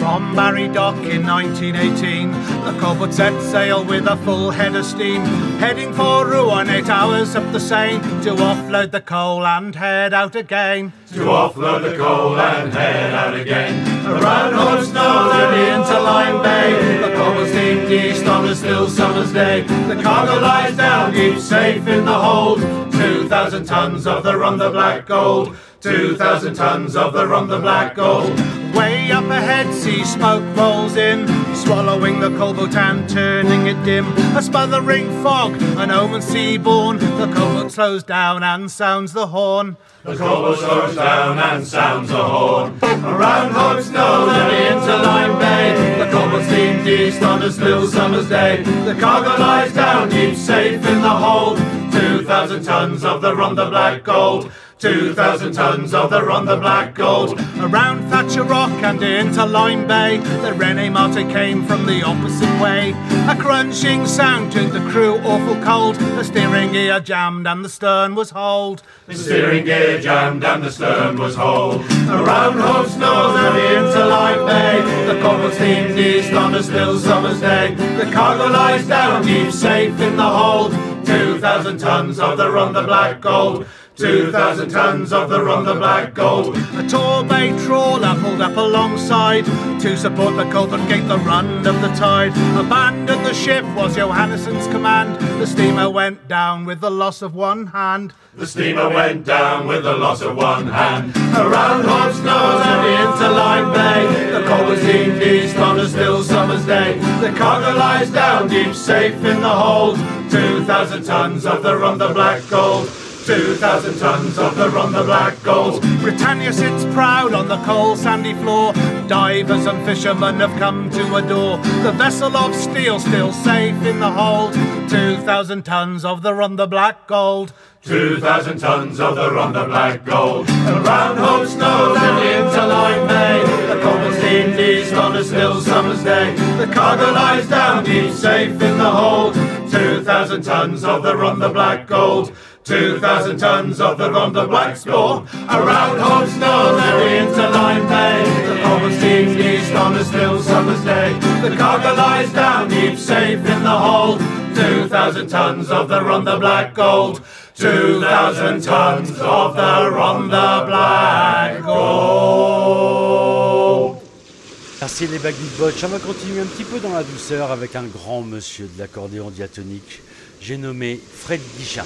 From Barry Dock in 1918, the Cobalt set sail with a full head of steam, heading for Rouen, eight hours up the Seine, to offload the coal and head out again. To offload the coal and head out again. Around Nose and into Lyme Bay, the Cobalt steamed east on a still summer's day. The cargo lies down deep, safe in the hold. Two thousand tons of the run the black gold. Two thousand tons of the rum, the black gold. Way up ahead, sea smoke rolls in, swallowing the coalboat and turning it dim. A smothering fog, an omen seaborne. The coalboat slows down and sounds the horn. The coalboat slows down and sounds a horn. Around Hope's Nose and into Lyme Bay, The coalboat steamed east on a still summer's day. The cargo lies down deep, safe in the hold. Two thousand tons of the rum, the black gold. Two thousand tons of the run the black gold. Around Thatcher Rock and into Lyme Bay, the Rene Marte came from the opposite way. A crunching sound to the crew awful cold. The steering gear jammed and the stern was hauled. The steering gear jammed and the stern was hauled. Around Hope's Nose and into Lyme Bay, The coalboat steamed east on a still summer's day. The cargo lies down deep, safe in the hold. Two thousand tons of the run the black gold. Two thousand tons of the run the black gold. A Torbay trawler pulled up alongside to support the cold and gate the run of the tide. Abandon the ship was Johannesson's command. The steamer went down with the loss of one hand. The steamer went down with the loss of one hand. Around Hope's Nose and into Lyme Bay, The coal was steamed east on a still summer's day. The cargo lies down deep, safe in the hold. Two thousand tons of the run the black gold. Two thousand tons of the run the black gold. Britannia sits proud on the cold sandy floor. Divers and fishermen have come to adore the vessel of steel, still safe in the hold. Two thousand tons of the run the black gold. Two thousand tons of the run the black gold. Around Hope's Nose and into Lyme Bay, The steamed east on a still summer's day. The cargo lies down deep, safe in the hold. Two thousand tons of the run the black gold. Two thousand tons of the the black gold. Around Hope's Nose and into Lyme Bay. The coal was steamed east on a still summer's day. The cargo lies down deep, safe in the hold. Two thousand tons of the the black gold. Two thousand tons of the the black gold. Merci les Backbeat Boys. On va continuer un petit peu dans la douceur avec un grand monsieur de l'accordéon diatonique. J'ai nommé Fred Guichard.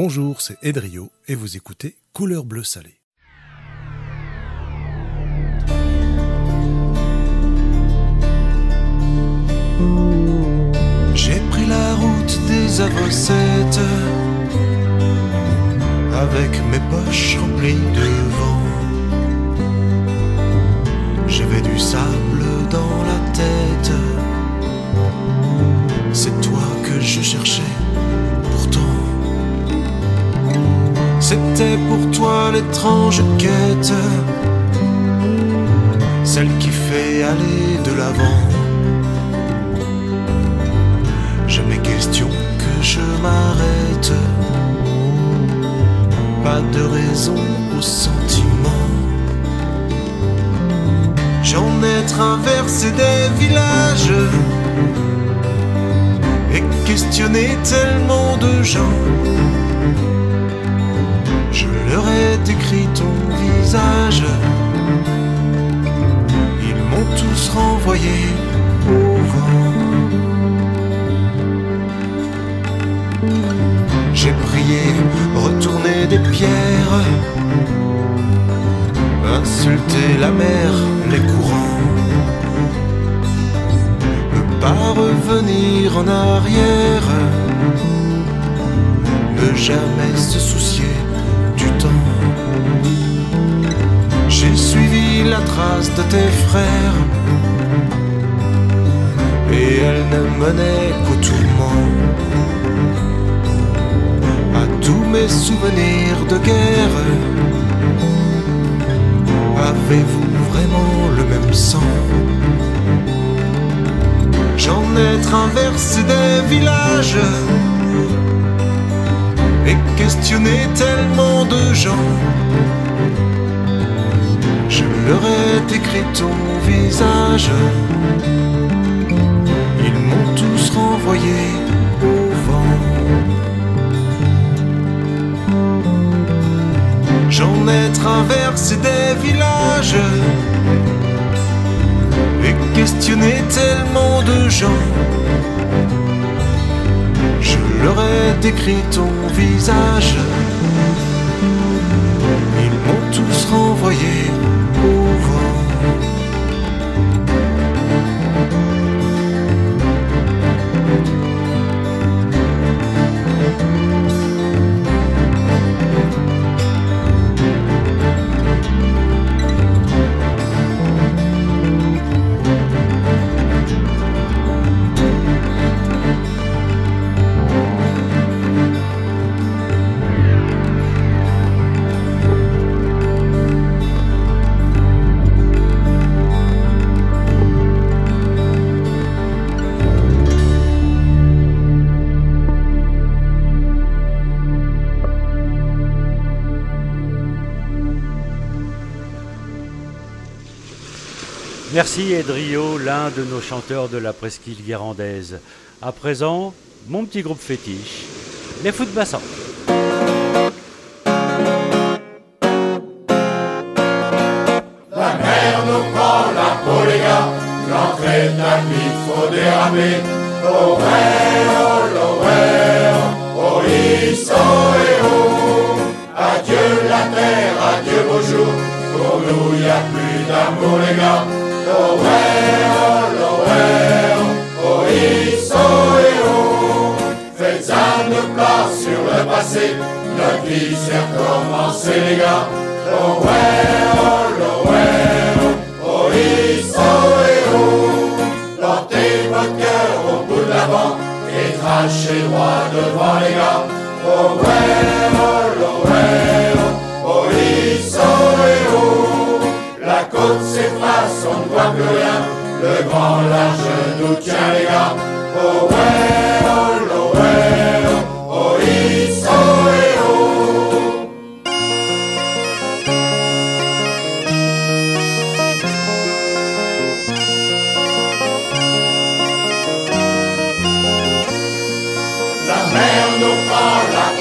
Bonjour, c'est Edrio et vous écoutez Couleur Bleu Salé. C'était pour toi l'étrange quête, celle qui fait aller de l'avant. Jamais question que je m'arrête. Pas de raison au sentiment. J'en ai traversé des villages et questionné tellement de gens. Leur décrit ton visage. Ils m'ont tous renvoyé au vent. J'ai prié, retourné des pierres, insulté la mer, les courants. Ne pas revenir en arrière, ne jamais se soucier J'ai suivi la trace de tes frères, et elle ne menait qu'au tourment tous mes souvenirs de guerre. Avez-vous vraiment le même sang? J'en ai traversé des villages et questionné tellement de gens. Leur ai décrit ton visage. Ils m'ont tous renvoyé au vent. J'en ai traversé des villages et questionné tellement de gens. Je leur ai décrit ton visage. Ils m'ont tous renvoyé Merci Edrio, l'un de nos chanteurs de la presqu'île guérandaise. À présent, mon petit groupe fétiche, les foot bassants. Le grand large nous tient les gars. Oh ouais,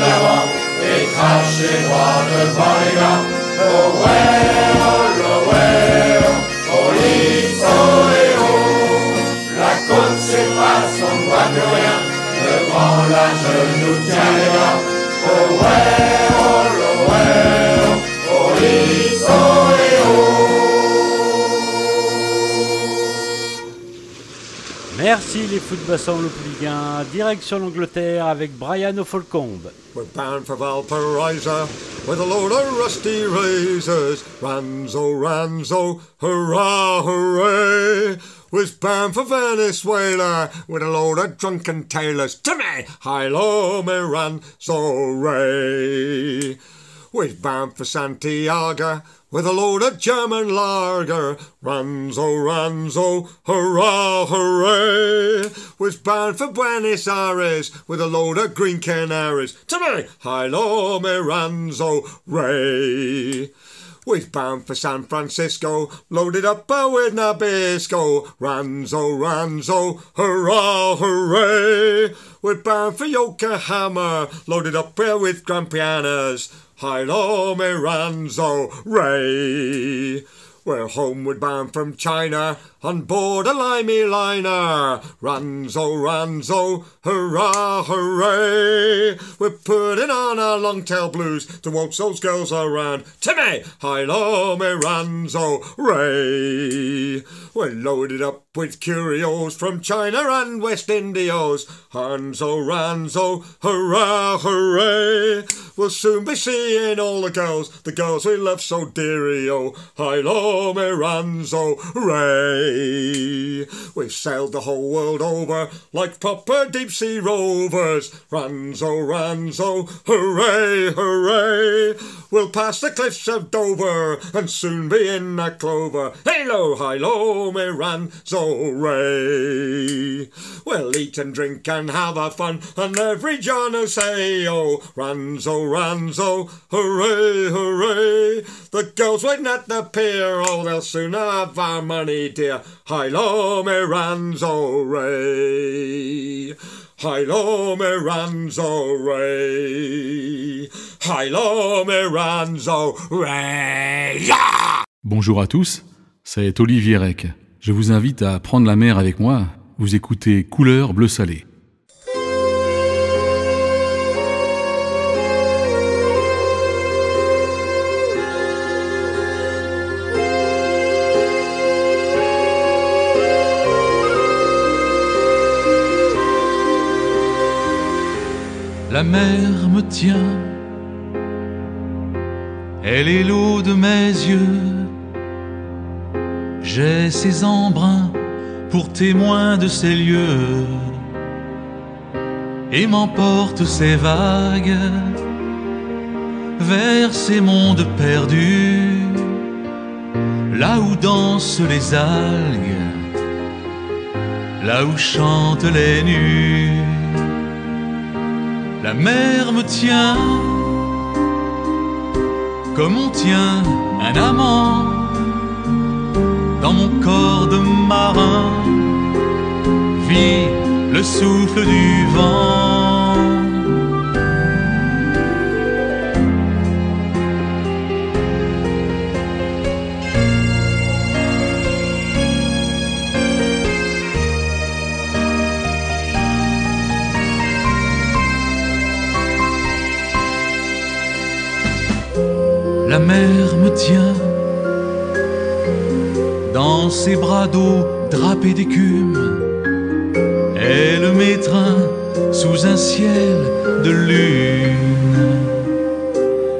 la et crachez droit devant les gars. Oh well, oh well, oh il soleil, la côte on voit plus rien. Le grand large nous tient les bras. Oh ouais, oh ouais, oh il Merci les footbassants le Direction l'Angleterre avec Brian O'Folcombe. We're bound for Valparaiso with a load of rusty razors. Ranzo, Ranzo, hurrah, hooray! Was bound for Venezuela with a load of drunken tailors. To me, hi-lo, me Ranzo Ray. Was bound for Santiago with a load of German lager. Ranzo, Ranzo, hurrah, hooray! Was bound for Buenos Aires with a load of green canaries. To me, hi-lo, me Ranzo Ray. We're bound for San Francisco, loaded up with Nabisco. Ranzo, Ranzo, hurrah, hooray! We're bound for Yokohama, loaded up with grand pianos. Hi-lo, me Ray! We're homeward bound from China on board a limey liner. Ranzo, Ranzo, hurrah, hooray! We're putting on our long tail blues to waltz those girls around. Timmy, hi-lo, me Ranzo, Ray! We're loaded up with curios from China and West Indios. Hanzo, Ranzo, hurrah, hooray! We'll soon be seeing all the girls, the girls we love so deario. Hi-lo, me Ranzo, Ray! We've sailed the whole world over like proper deep sea rovers. Ranzo, Ranzo, hooray, hooray! We'll pass the cliffs of Dover and soon be in a clover. Halo, hi-lo, me Ranzo, Ray! We'll eat and drink and have a fun, and every John will say, oh, Ranzo, Ranzo, hooray, hooray! The girls waiting at the pier, oh, they'll soon have our money, dear. Bonjour à tous, c'est Olivier Rec. Je vous invite à prendre la mer avec moi. Vous écoutez Couleur bleu salé. La mer me tient, elle est l'eau de mes yeux. J'ai ses embruns pour témoin de ces lieux et m'emporte ces vagues vers ces mondes perdus, là où dansent les algues, là où chantent les nus. La mer me tient comme on tient un amant dans mon corps de marin. Vit le souffle du vent. La mer me tient dans ses bras d'eau drapés d'écume. Elle m'étreint sous un ciel de lune.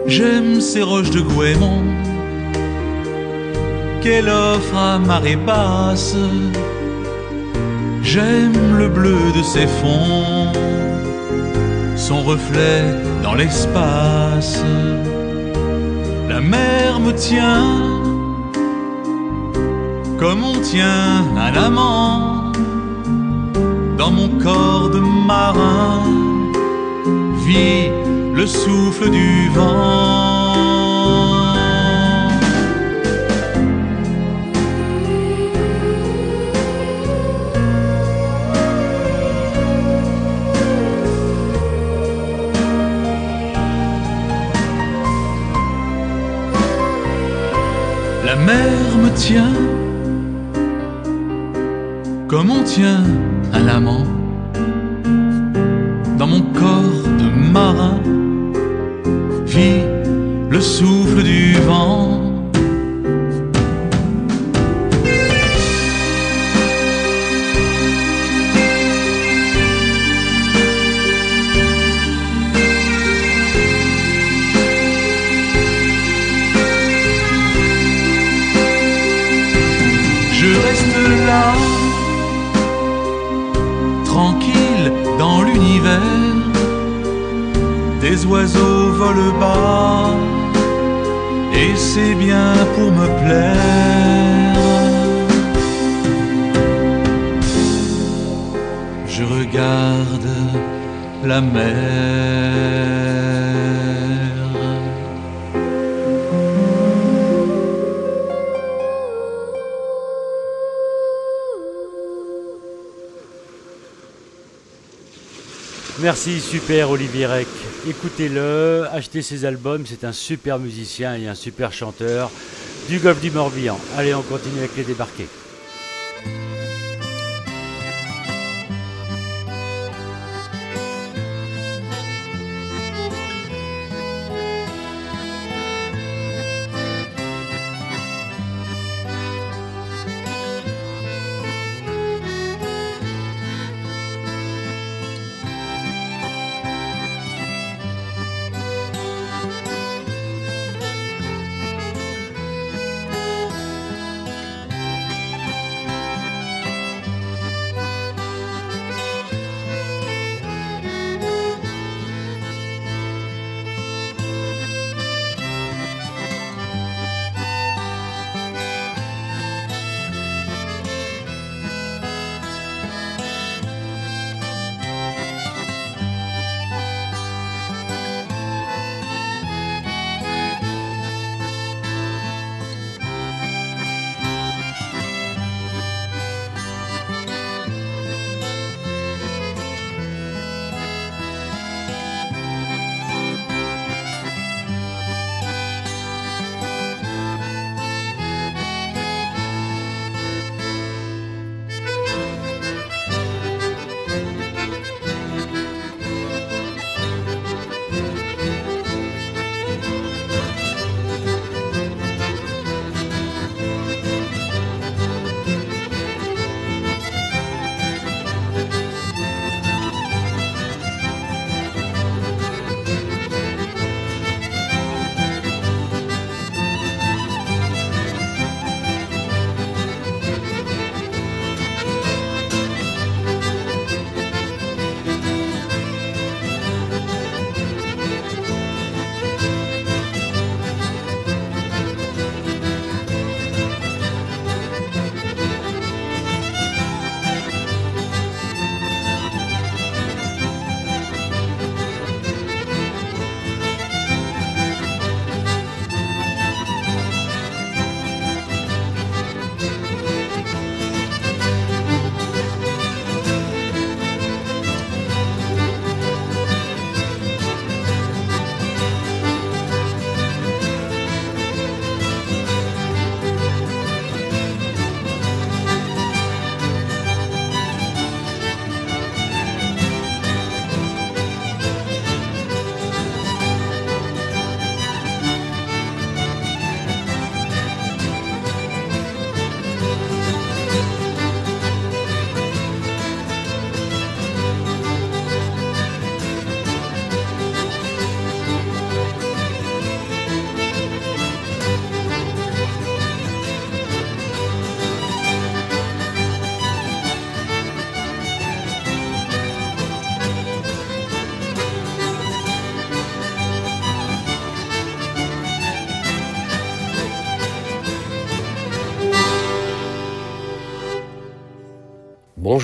J'aime ces roches de Guémon qu'elle offre à marée basse. J'aime le bleu de ses fonds, son reflet dans l'espace. La mer me tient comme on tient un amant dans mon corps de marin vit le souffle du vent. Mer me tient comme on tient un amant dans mon corps de marin vit le souffle du vent. Merci, super Olivier Rec. Écoutez-le, achetez ses albums, c'est un super musicien et un super chanteur du golfe du Morbihan. Allez, on continue avec les débarqués.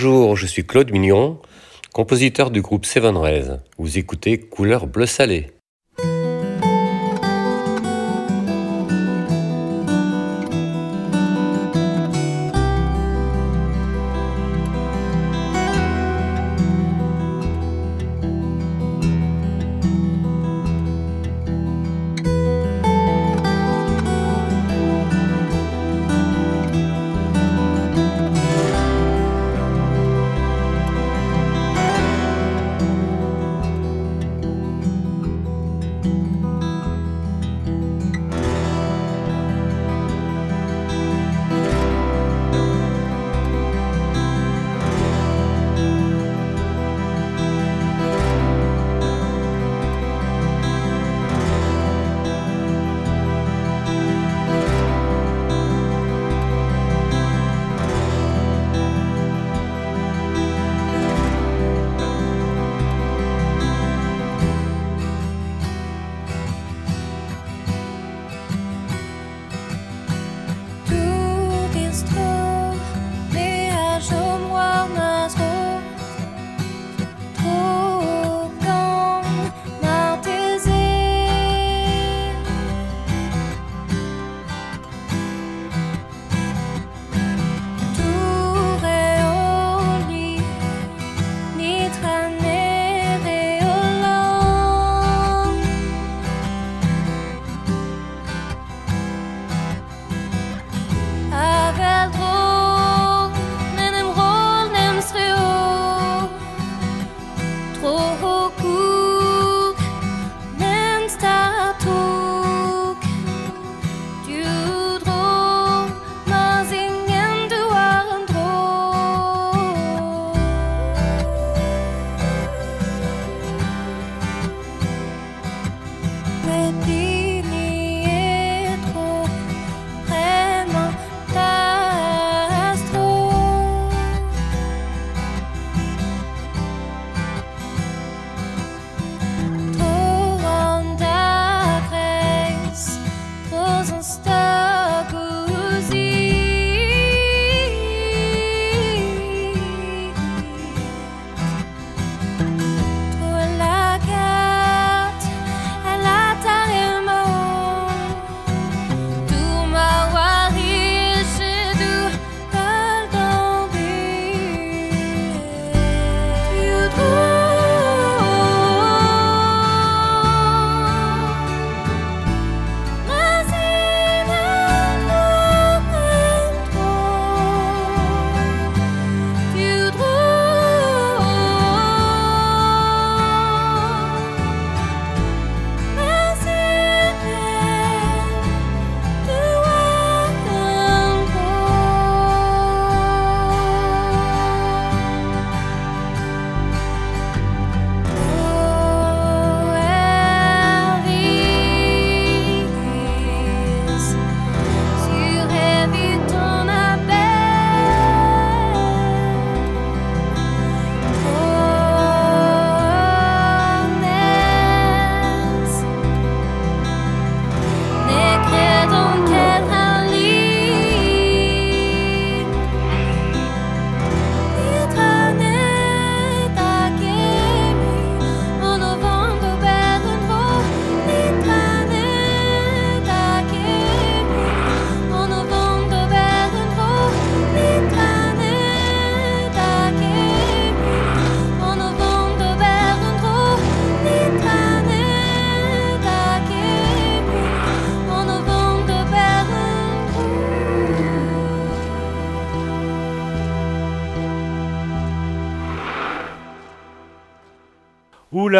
Bonjour, je suis Claude Mignon, compositeur du groupe Seven Rays. Vous écoutez Couleur bleu salé.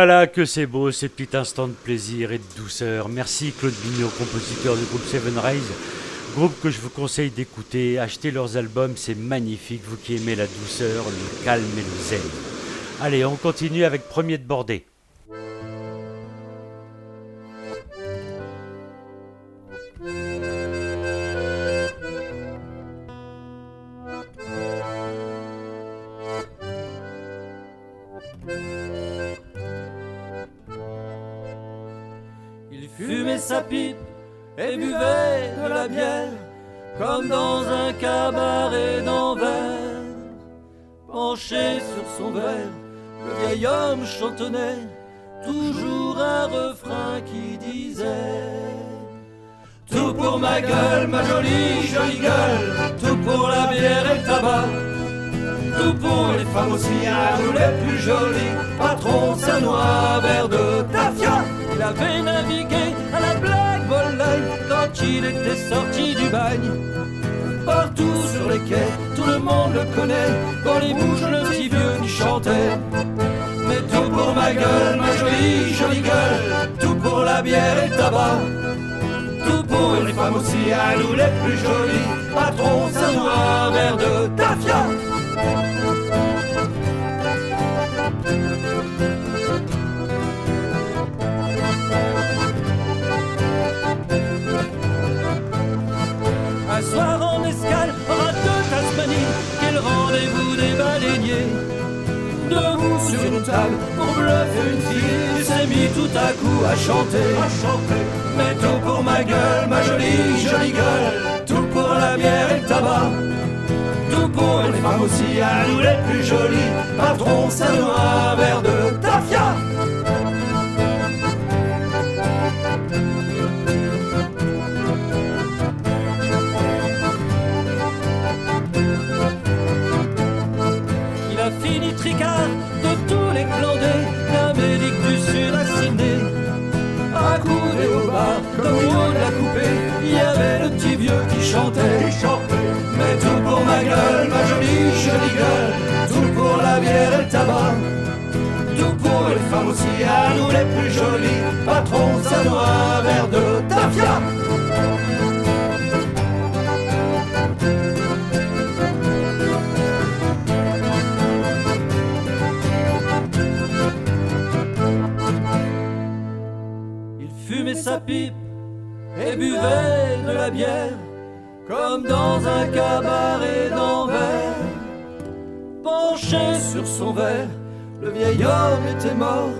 Là là, que c'est beau ces petits instants de plaisir et de douceur. Merci Claude Vigneault, compositeur du groupe Seven Rays. Groupe que je vous conseille d'écouter. Achetez leurs albums, c'est magnifique. Vous qui aimez la douceur, le calme et le zen. Allez, on continue avec Premier de Bordée. Chantonnait toujours un refrain qui disait Tout pour ma gueule, ma jolie, jolie gueule, tout pour la bière et le tabac. Tout pour les femmes aussi, à nous les plus jolies. Patron, c'est noir, verre de tafia. Il avait navigué à la Black Volley quand il était sorti du bagne. Partout sur les quais, tout le monde le connaît. Dans les bouches, le petit vieux chantait. Ma gueule, ma jolie, jolie gueule. Tout pour la bière et le tabac. Tout pour les femmes aussi, à nous les plus jolies. Patron, c'est noir, verre de tafia. Un soir en escale, de Tasmanie, quel rendez-vous des baleiniers? Debout sur une table, pour bluffer une fille, il s'est mis tout à coup à chanter, à chanter. Mais tout pour ma gueule, ma jolie, jolie gueule, tout pour la bière et le tabac. Tout pour les femmes aussi, à nous les plus jolies, patron, c'est un verre de tafia. Chantait. Qui chantait. Mais tout pour ma gueule, ma jolie, jolie gueule, tout pour la bière et le tabac. Tout pour les femmes aussi, à nous les plus jolies, patron, ça doit un verre de tafia. Il fumait sa pipe et buvait de la bière comme dans un cabaret d'Anvers. Penché sur son verre, le vieil homme était mort,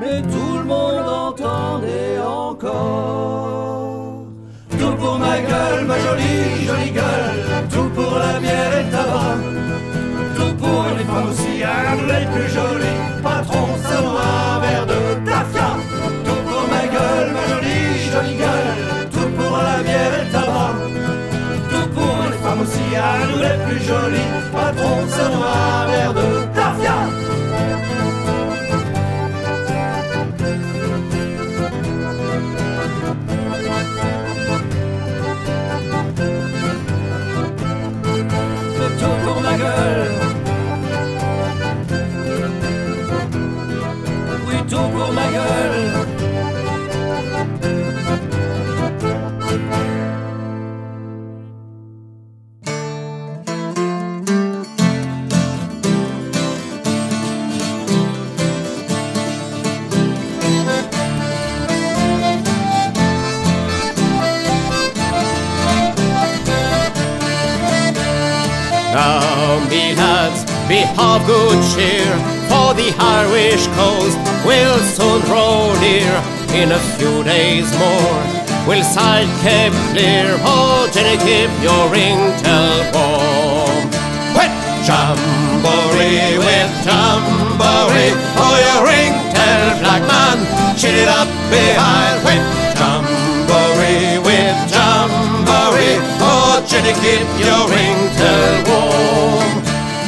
mais tout le monde entendait encore. Tout pour ma gueule, ma jolie, jolie gueule, nous of good cheer, for the Irish coast will soon draw near. In a few days more, we'll sight Cape Clear. Oh, Jenny, keep your ring till warm. Wet jamboree with jamboree, oh, your ring till black man, shit it up behind. Wet jamboree with jamboree, oh, Jenny, keep your ring till warm.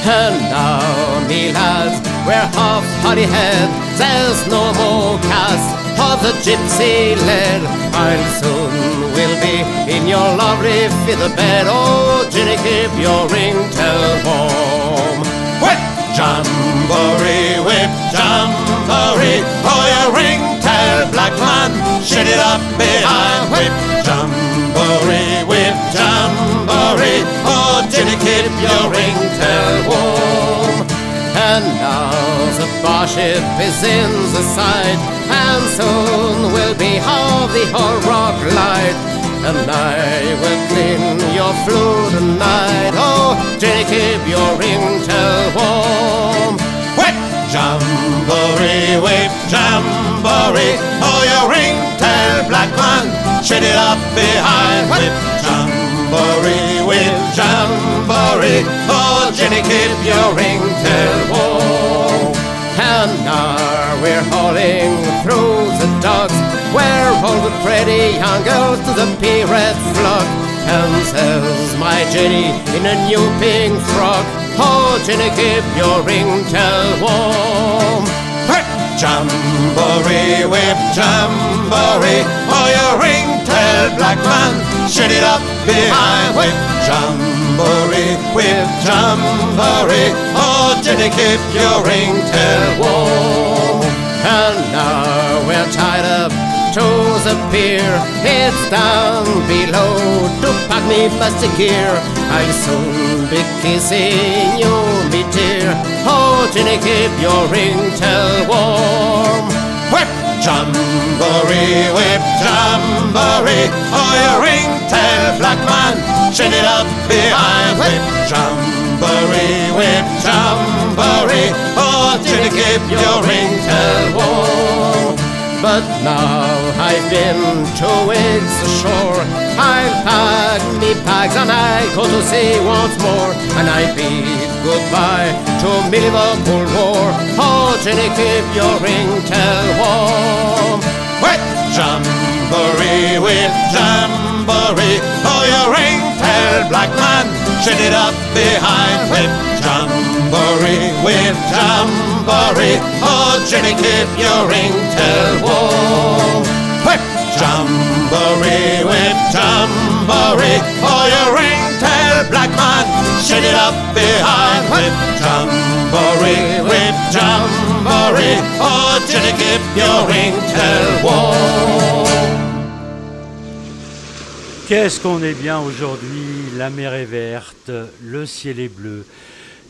Now, me lads, we're half Holyhead, there's no more cast of the gypsy lead. I'll soon will be in your lovely feather bed. Oh, Ginny, keep your ring till warm. Whip jamboree, whip jamboree, oh, your ring till black man, shut it up behind. Whip jamboree, whip jamboree, oh, Ginny, keep And now the barship is in the sight, and soon will be half the rock light. And I will clean your flue tonight. Oh, keep your ring warm. Whip jamboree, whip jamboree. Oh, your ring black man, shut it up behind. Whip jamboree, whip jamboree. Oh, Jenny, keep your ringtail warm. And now we're hauling through the docks where all the pretty young girls to the pirate flock. And there's my Jenny in a new pink frock. Oh, Jenny, keep your ringtail warm. Jamboree, whip jamboree, oh, your ringtail black man, shut it up behind whip jamboree, whip jamboree, oh, Jenny, keep your ringtail warm. And now we're tied up to the pier, it's down below to pack me plastic gear. I'll soon be kissing you, me dear. Oh, Jenny, keep your ringtail warm. Whip jamboree, whip jamboree. Oh, your ringtail black man, shut it up behind. Whip jamboree, whip jamboree. Oh, Jenny, keep your ringtail warm. But now Been two weeks ashore. I'll pack me bags and I go to sea once more. And I bid goodbye to me Liverpool war. Oh, Jenny, keep your ringtail warm. Wet jamboree with jamboree. Oh, your ringtail black man, shut it up behind with jamboree with jamboree. Oh, Jenny, keep your ringtail warm. Jamboree, whip jamboree. Oh, your ringtail black man, shut it up behind. Whip jamboree, whip jamboree. Oh, Jenny, keep your ringtail warm. Qu'est-ce qu'on est bien aujourd'hui, la mer est verte, le ciel est bleu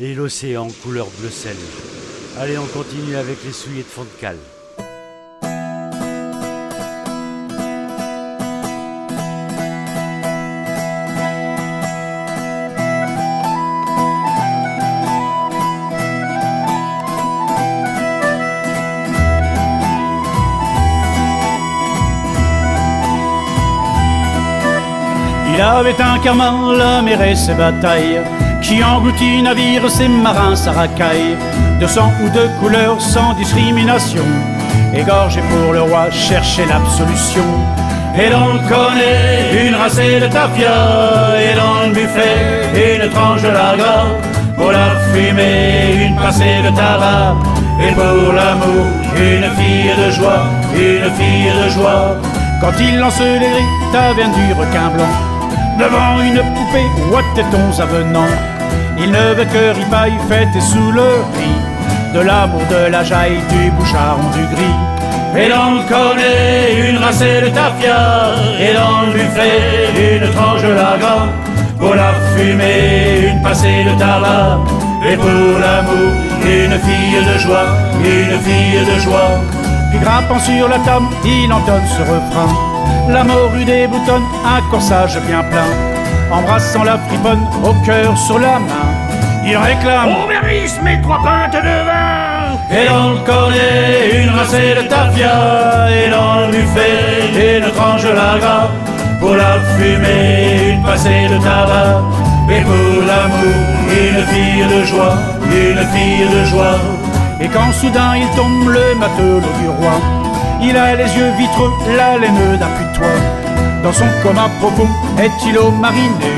et l'océan couleur bleu sel. Allez, on continue avec les souliers de fond de cale. Il avait un carmin, la mer ses batailles, qui engloutit navires, ses marins, sa racaille, de sang ou de couleur, sans discrimination, égorgé pour le roi, chercher l'absolution. Et l'on le connaît, une racée de tafia, et dans le buffet, une tranche de la gras, pour la fumée, une passée de tabac, et pour l'amour, une fille de joie, une fille de joie. Quand il lance les taverne du requin blanc, devant une poupée, what est-on avenant? Il ne veut que ripaille, fête et sous le riz, de l'amour, de la jaille, du bouchard du gris. Et l'on le une racée de tafia, et dans le buffet, une tranche de la gras, pour la fumée, une passée de tabac, et pour l'amour, une fille de joie, une fille de joie. Puis grimpant sur la table, il entonne ce refrain. La morue des boutons, un corsage bien plein. Embrassant la friponne, au cœur sur la main. Il réclame Aubergiste, mes trois pintes de vin Et l'on le connaît, une racée de tafia Et dans le buffet, une tranche de la gras Pour la fumée, une passée de tabac Et pour l'amour, une fille de joie Une fille de joie Et quand soudain il tombe le matelot du roi Il a les yeux vitreux, la laine d'un putois Dans son coma profond, est-il au mariné?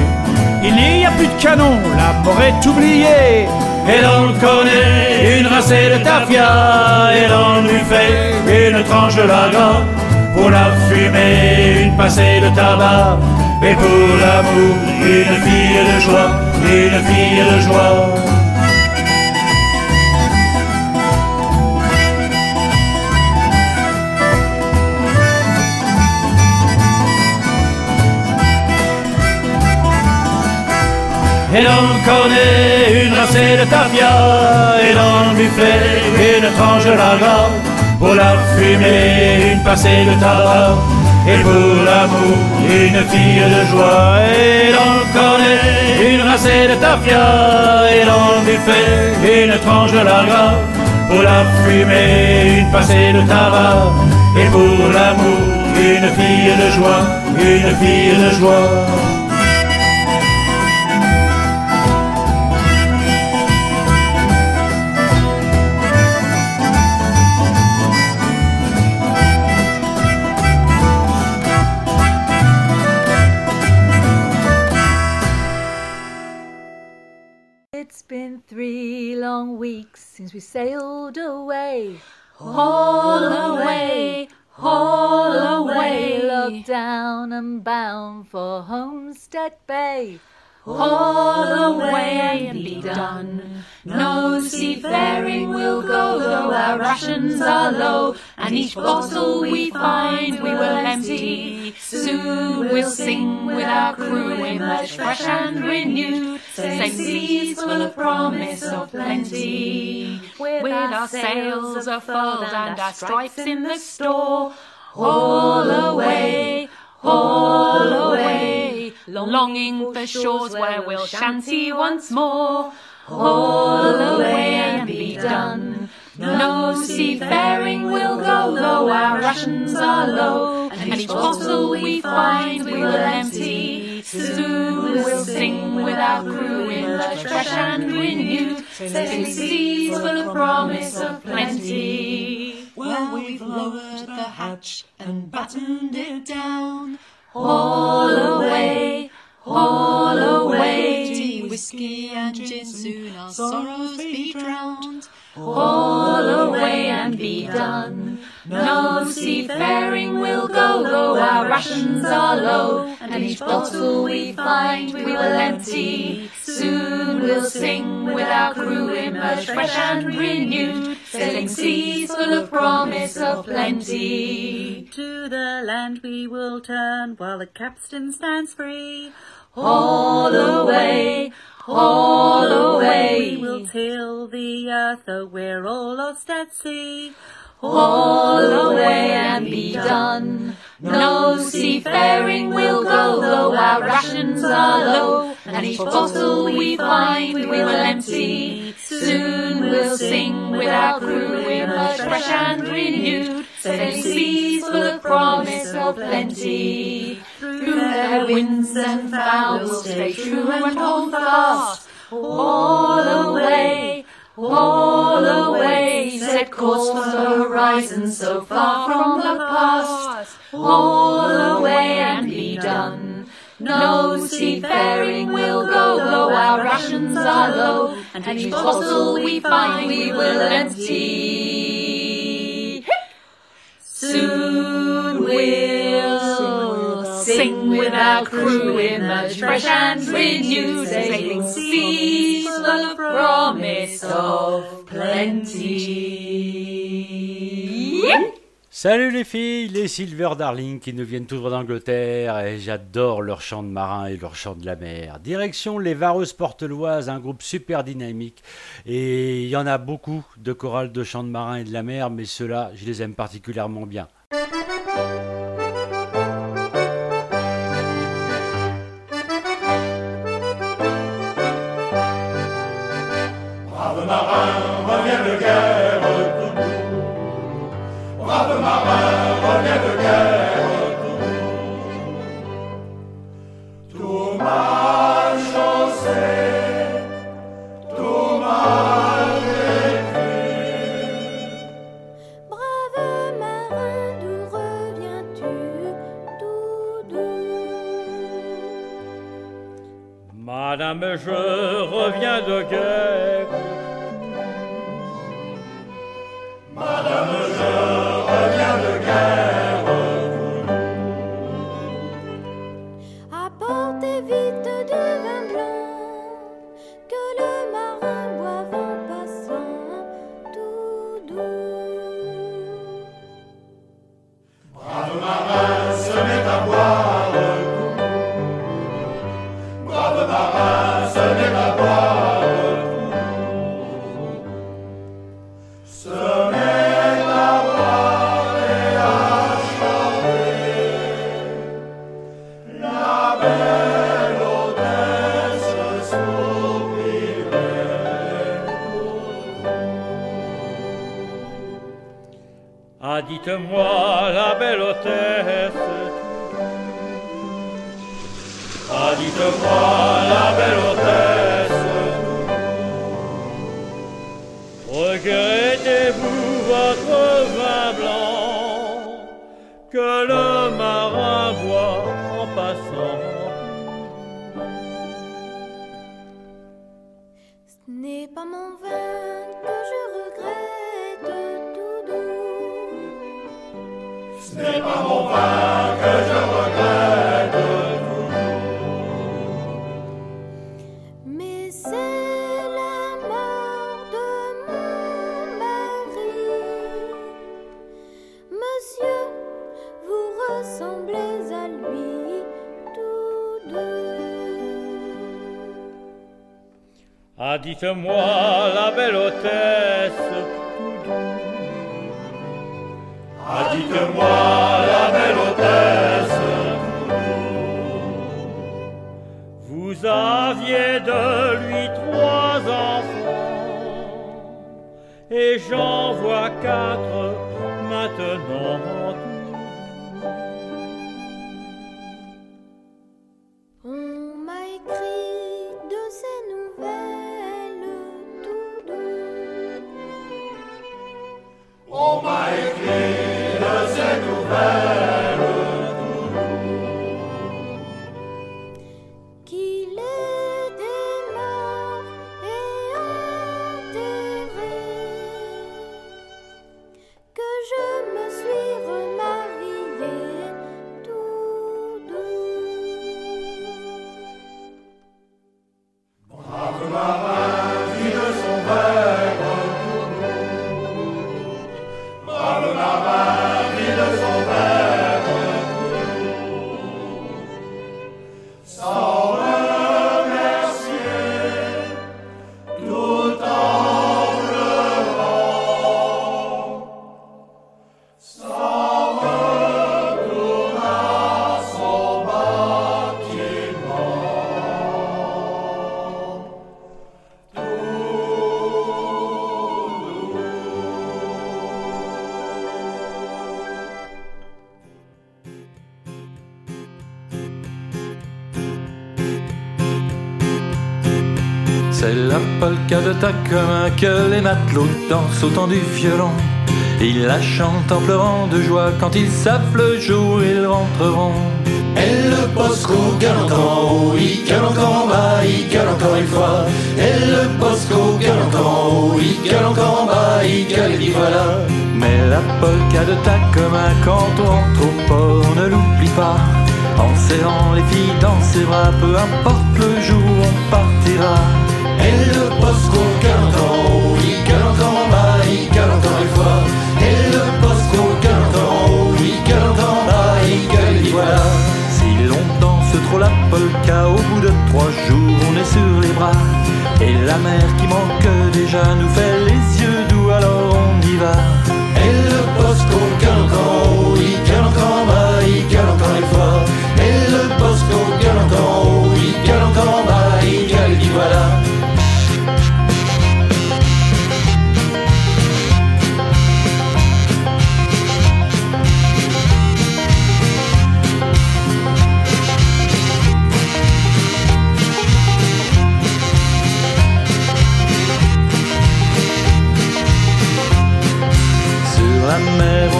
Il n'y a plus de canon, la mort est oubliée. Et l'on le connaît, une racée de tafia. Et l'on lui fait une tranche de la gras. Pour la fumée, une passée de tabac. Et pour l'amour, une fille de joie, une fille de joie. Et l'on connaît une racée de tafia Et dans le buffet une tranche de la gras Pour la fumée une passée de tabac Et pour l'amour une fille de joie. Et l'on connaît une racée de tafia Et dans le buffet une tranche de la gras Pour la fumée une passée de tabac Et pour l'amour une fille de joie Une fille de joie since we sailed away. Haul away, haul away. Locked down and bound for Homestead Bay. All away and be done. No seafaring will go, though our rations are low, and each bottle we find we will empty. Soon we'll sing with our crew, emerge fresh and renewed, same seas full of promise of plenty. With our sails afurled and our stripes in the store, all away, all away, longing for shores where we'll shanty once more. All away and be done. No seafaring will go, though our rations are low, and each bottle we find we will empty. Soon we'll sing with our crew, in the fresh and renewed, sailing seas full of promise of plenty. Well, we've lowered the hatch and battened it down. All away, all away. Tea, whiskey, and gin, soon our sorrows be drowned. All away and be done. No seafaring will go, though our rations are low, and each bottle we find we will empty. Soon we'll sing with our crew, emerge fresh and renewed, sailing seas full of promise of plenty. To the land we will turn while the capstan stands free. All away, all away. We will till the earth, though we're all lost at sea. All away and be done. No seafaring will go, though our rations are low, and each bottle we find we will empty. Soon we'll sing with our crew, emerge fresh and renewed, sailing seas full of promise of plenty. Through their winds and foul we'll stay true and hold fast. All away, all away, set course for the horizon so far from the past. All away and be done. No seafaring will go, though our rations are low, and each bottle we find we will empty. Soon we'll with our crew, emerge fresh and of promise of plenty. Salut les filles, les Silver Darling qui nous viennent droit d'Angleterre et j'adore leur chant de marin et leur chant de la mer. Direction les Vareuses Porteloises, un groupe super dynamique et il y en a beaucoup de chorales de chants de marin et de la mer, mais ceux-là, je les aime particulièrement bien. Ah, dites-moi, la polka de ta commun que les matelots dansent au temps du violon. Ils la chantent en pleurant de joie quand ils savent le jour ils rentreront. Et le Bosco gale encore en haut, il gale encore en bas, il gale encore une fois. Et le Bosco gale encore en haut, il gale encore en bas, il gale et voilà. Mais la polka de ta commun quand on rentre au port, ne l'oublie pas. En serrant les filles dans ses bras, peu importe le jour, on partira. Et le Bosco haut, il gale encore en bas, il fois. Et le Bosco bas, il gale et dit voilà. Si l'on danse trop la polka, au bout de trois jours, on est sur les bras. Et la mer qui manque déjà nous fait les yeux doux, alors on y va. Et le Bosco gale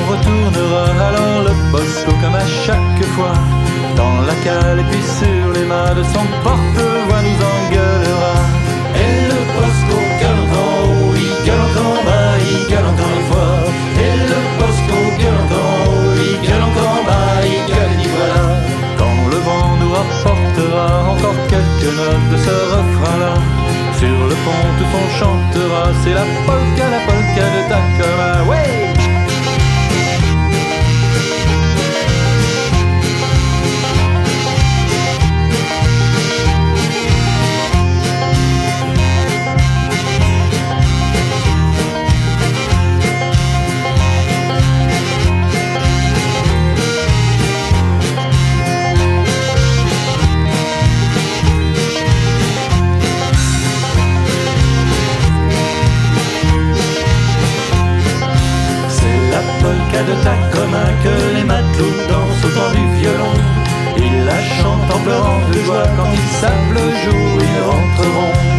retournera, alors le Bosco comme à chaque fois. Dans la cale et puis sur les mâts de son porte-voix nous engueulera. Et le Bosco gale encore en haut, il gale encore en bas, il gale encore une fois. Et le Bosco gale encore en haut, il gale encore en bas, il gale et voilà. Quand le vent nous rapportera encore quelques notes de ce refrain-là. Sur le pont tout on chantera, c'est la polka, la polka de Tacoma, ouais! De Tacoma que les matelots dansent au temps du violon. Ils la chantent en pleurant de joie quand ils savent le jour ils rentreront.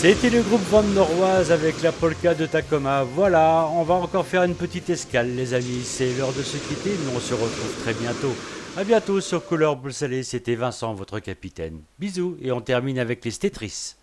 C'était le groupe Van Noroise avec la polka de Tacoma. Voilà, on va encore faire une petite escale, les amis. C'est l'heure de se quitter, mais on se retrouve très bientôt. A bientôt sur Couleur Boule C'était Vincent, votre capitaine. Bisous, et on termine avec les Stétrices.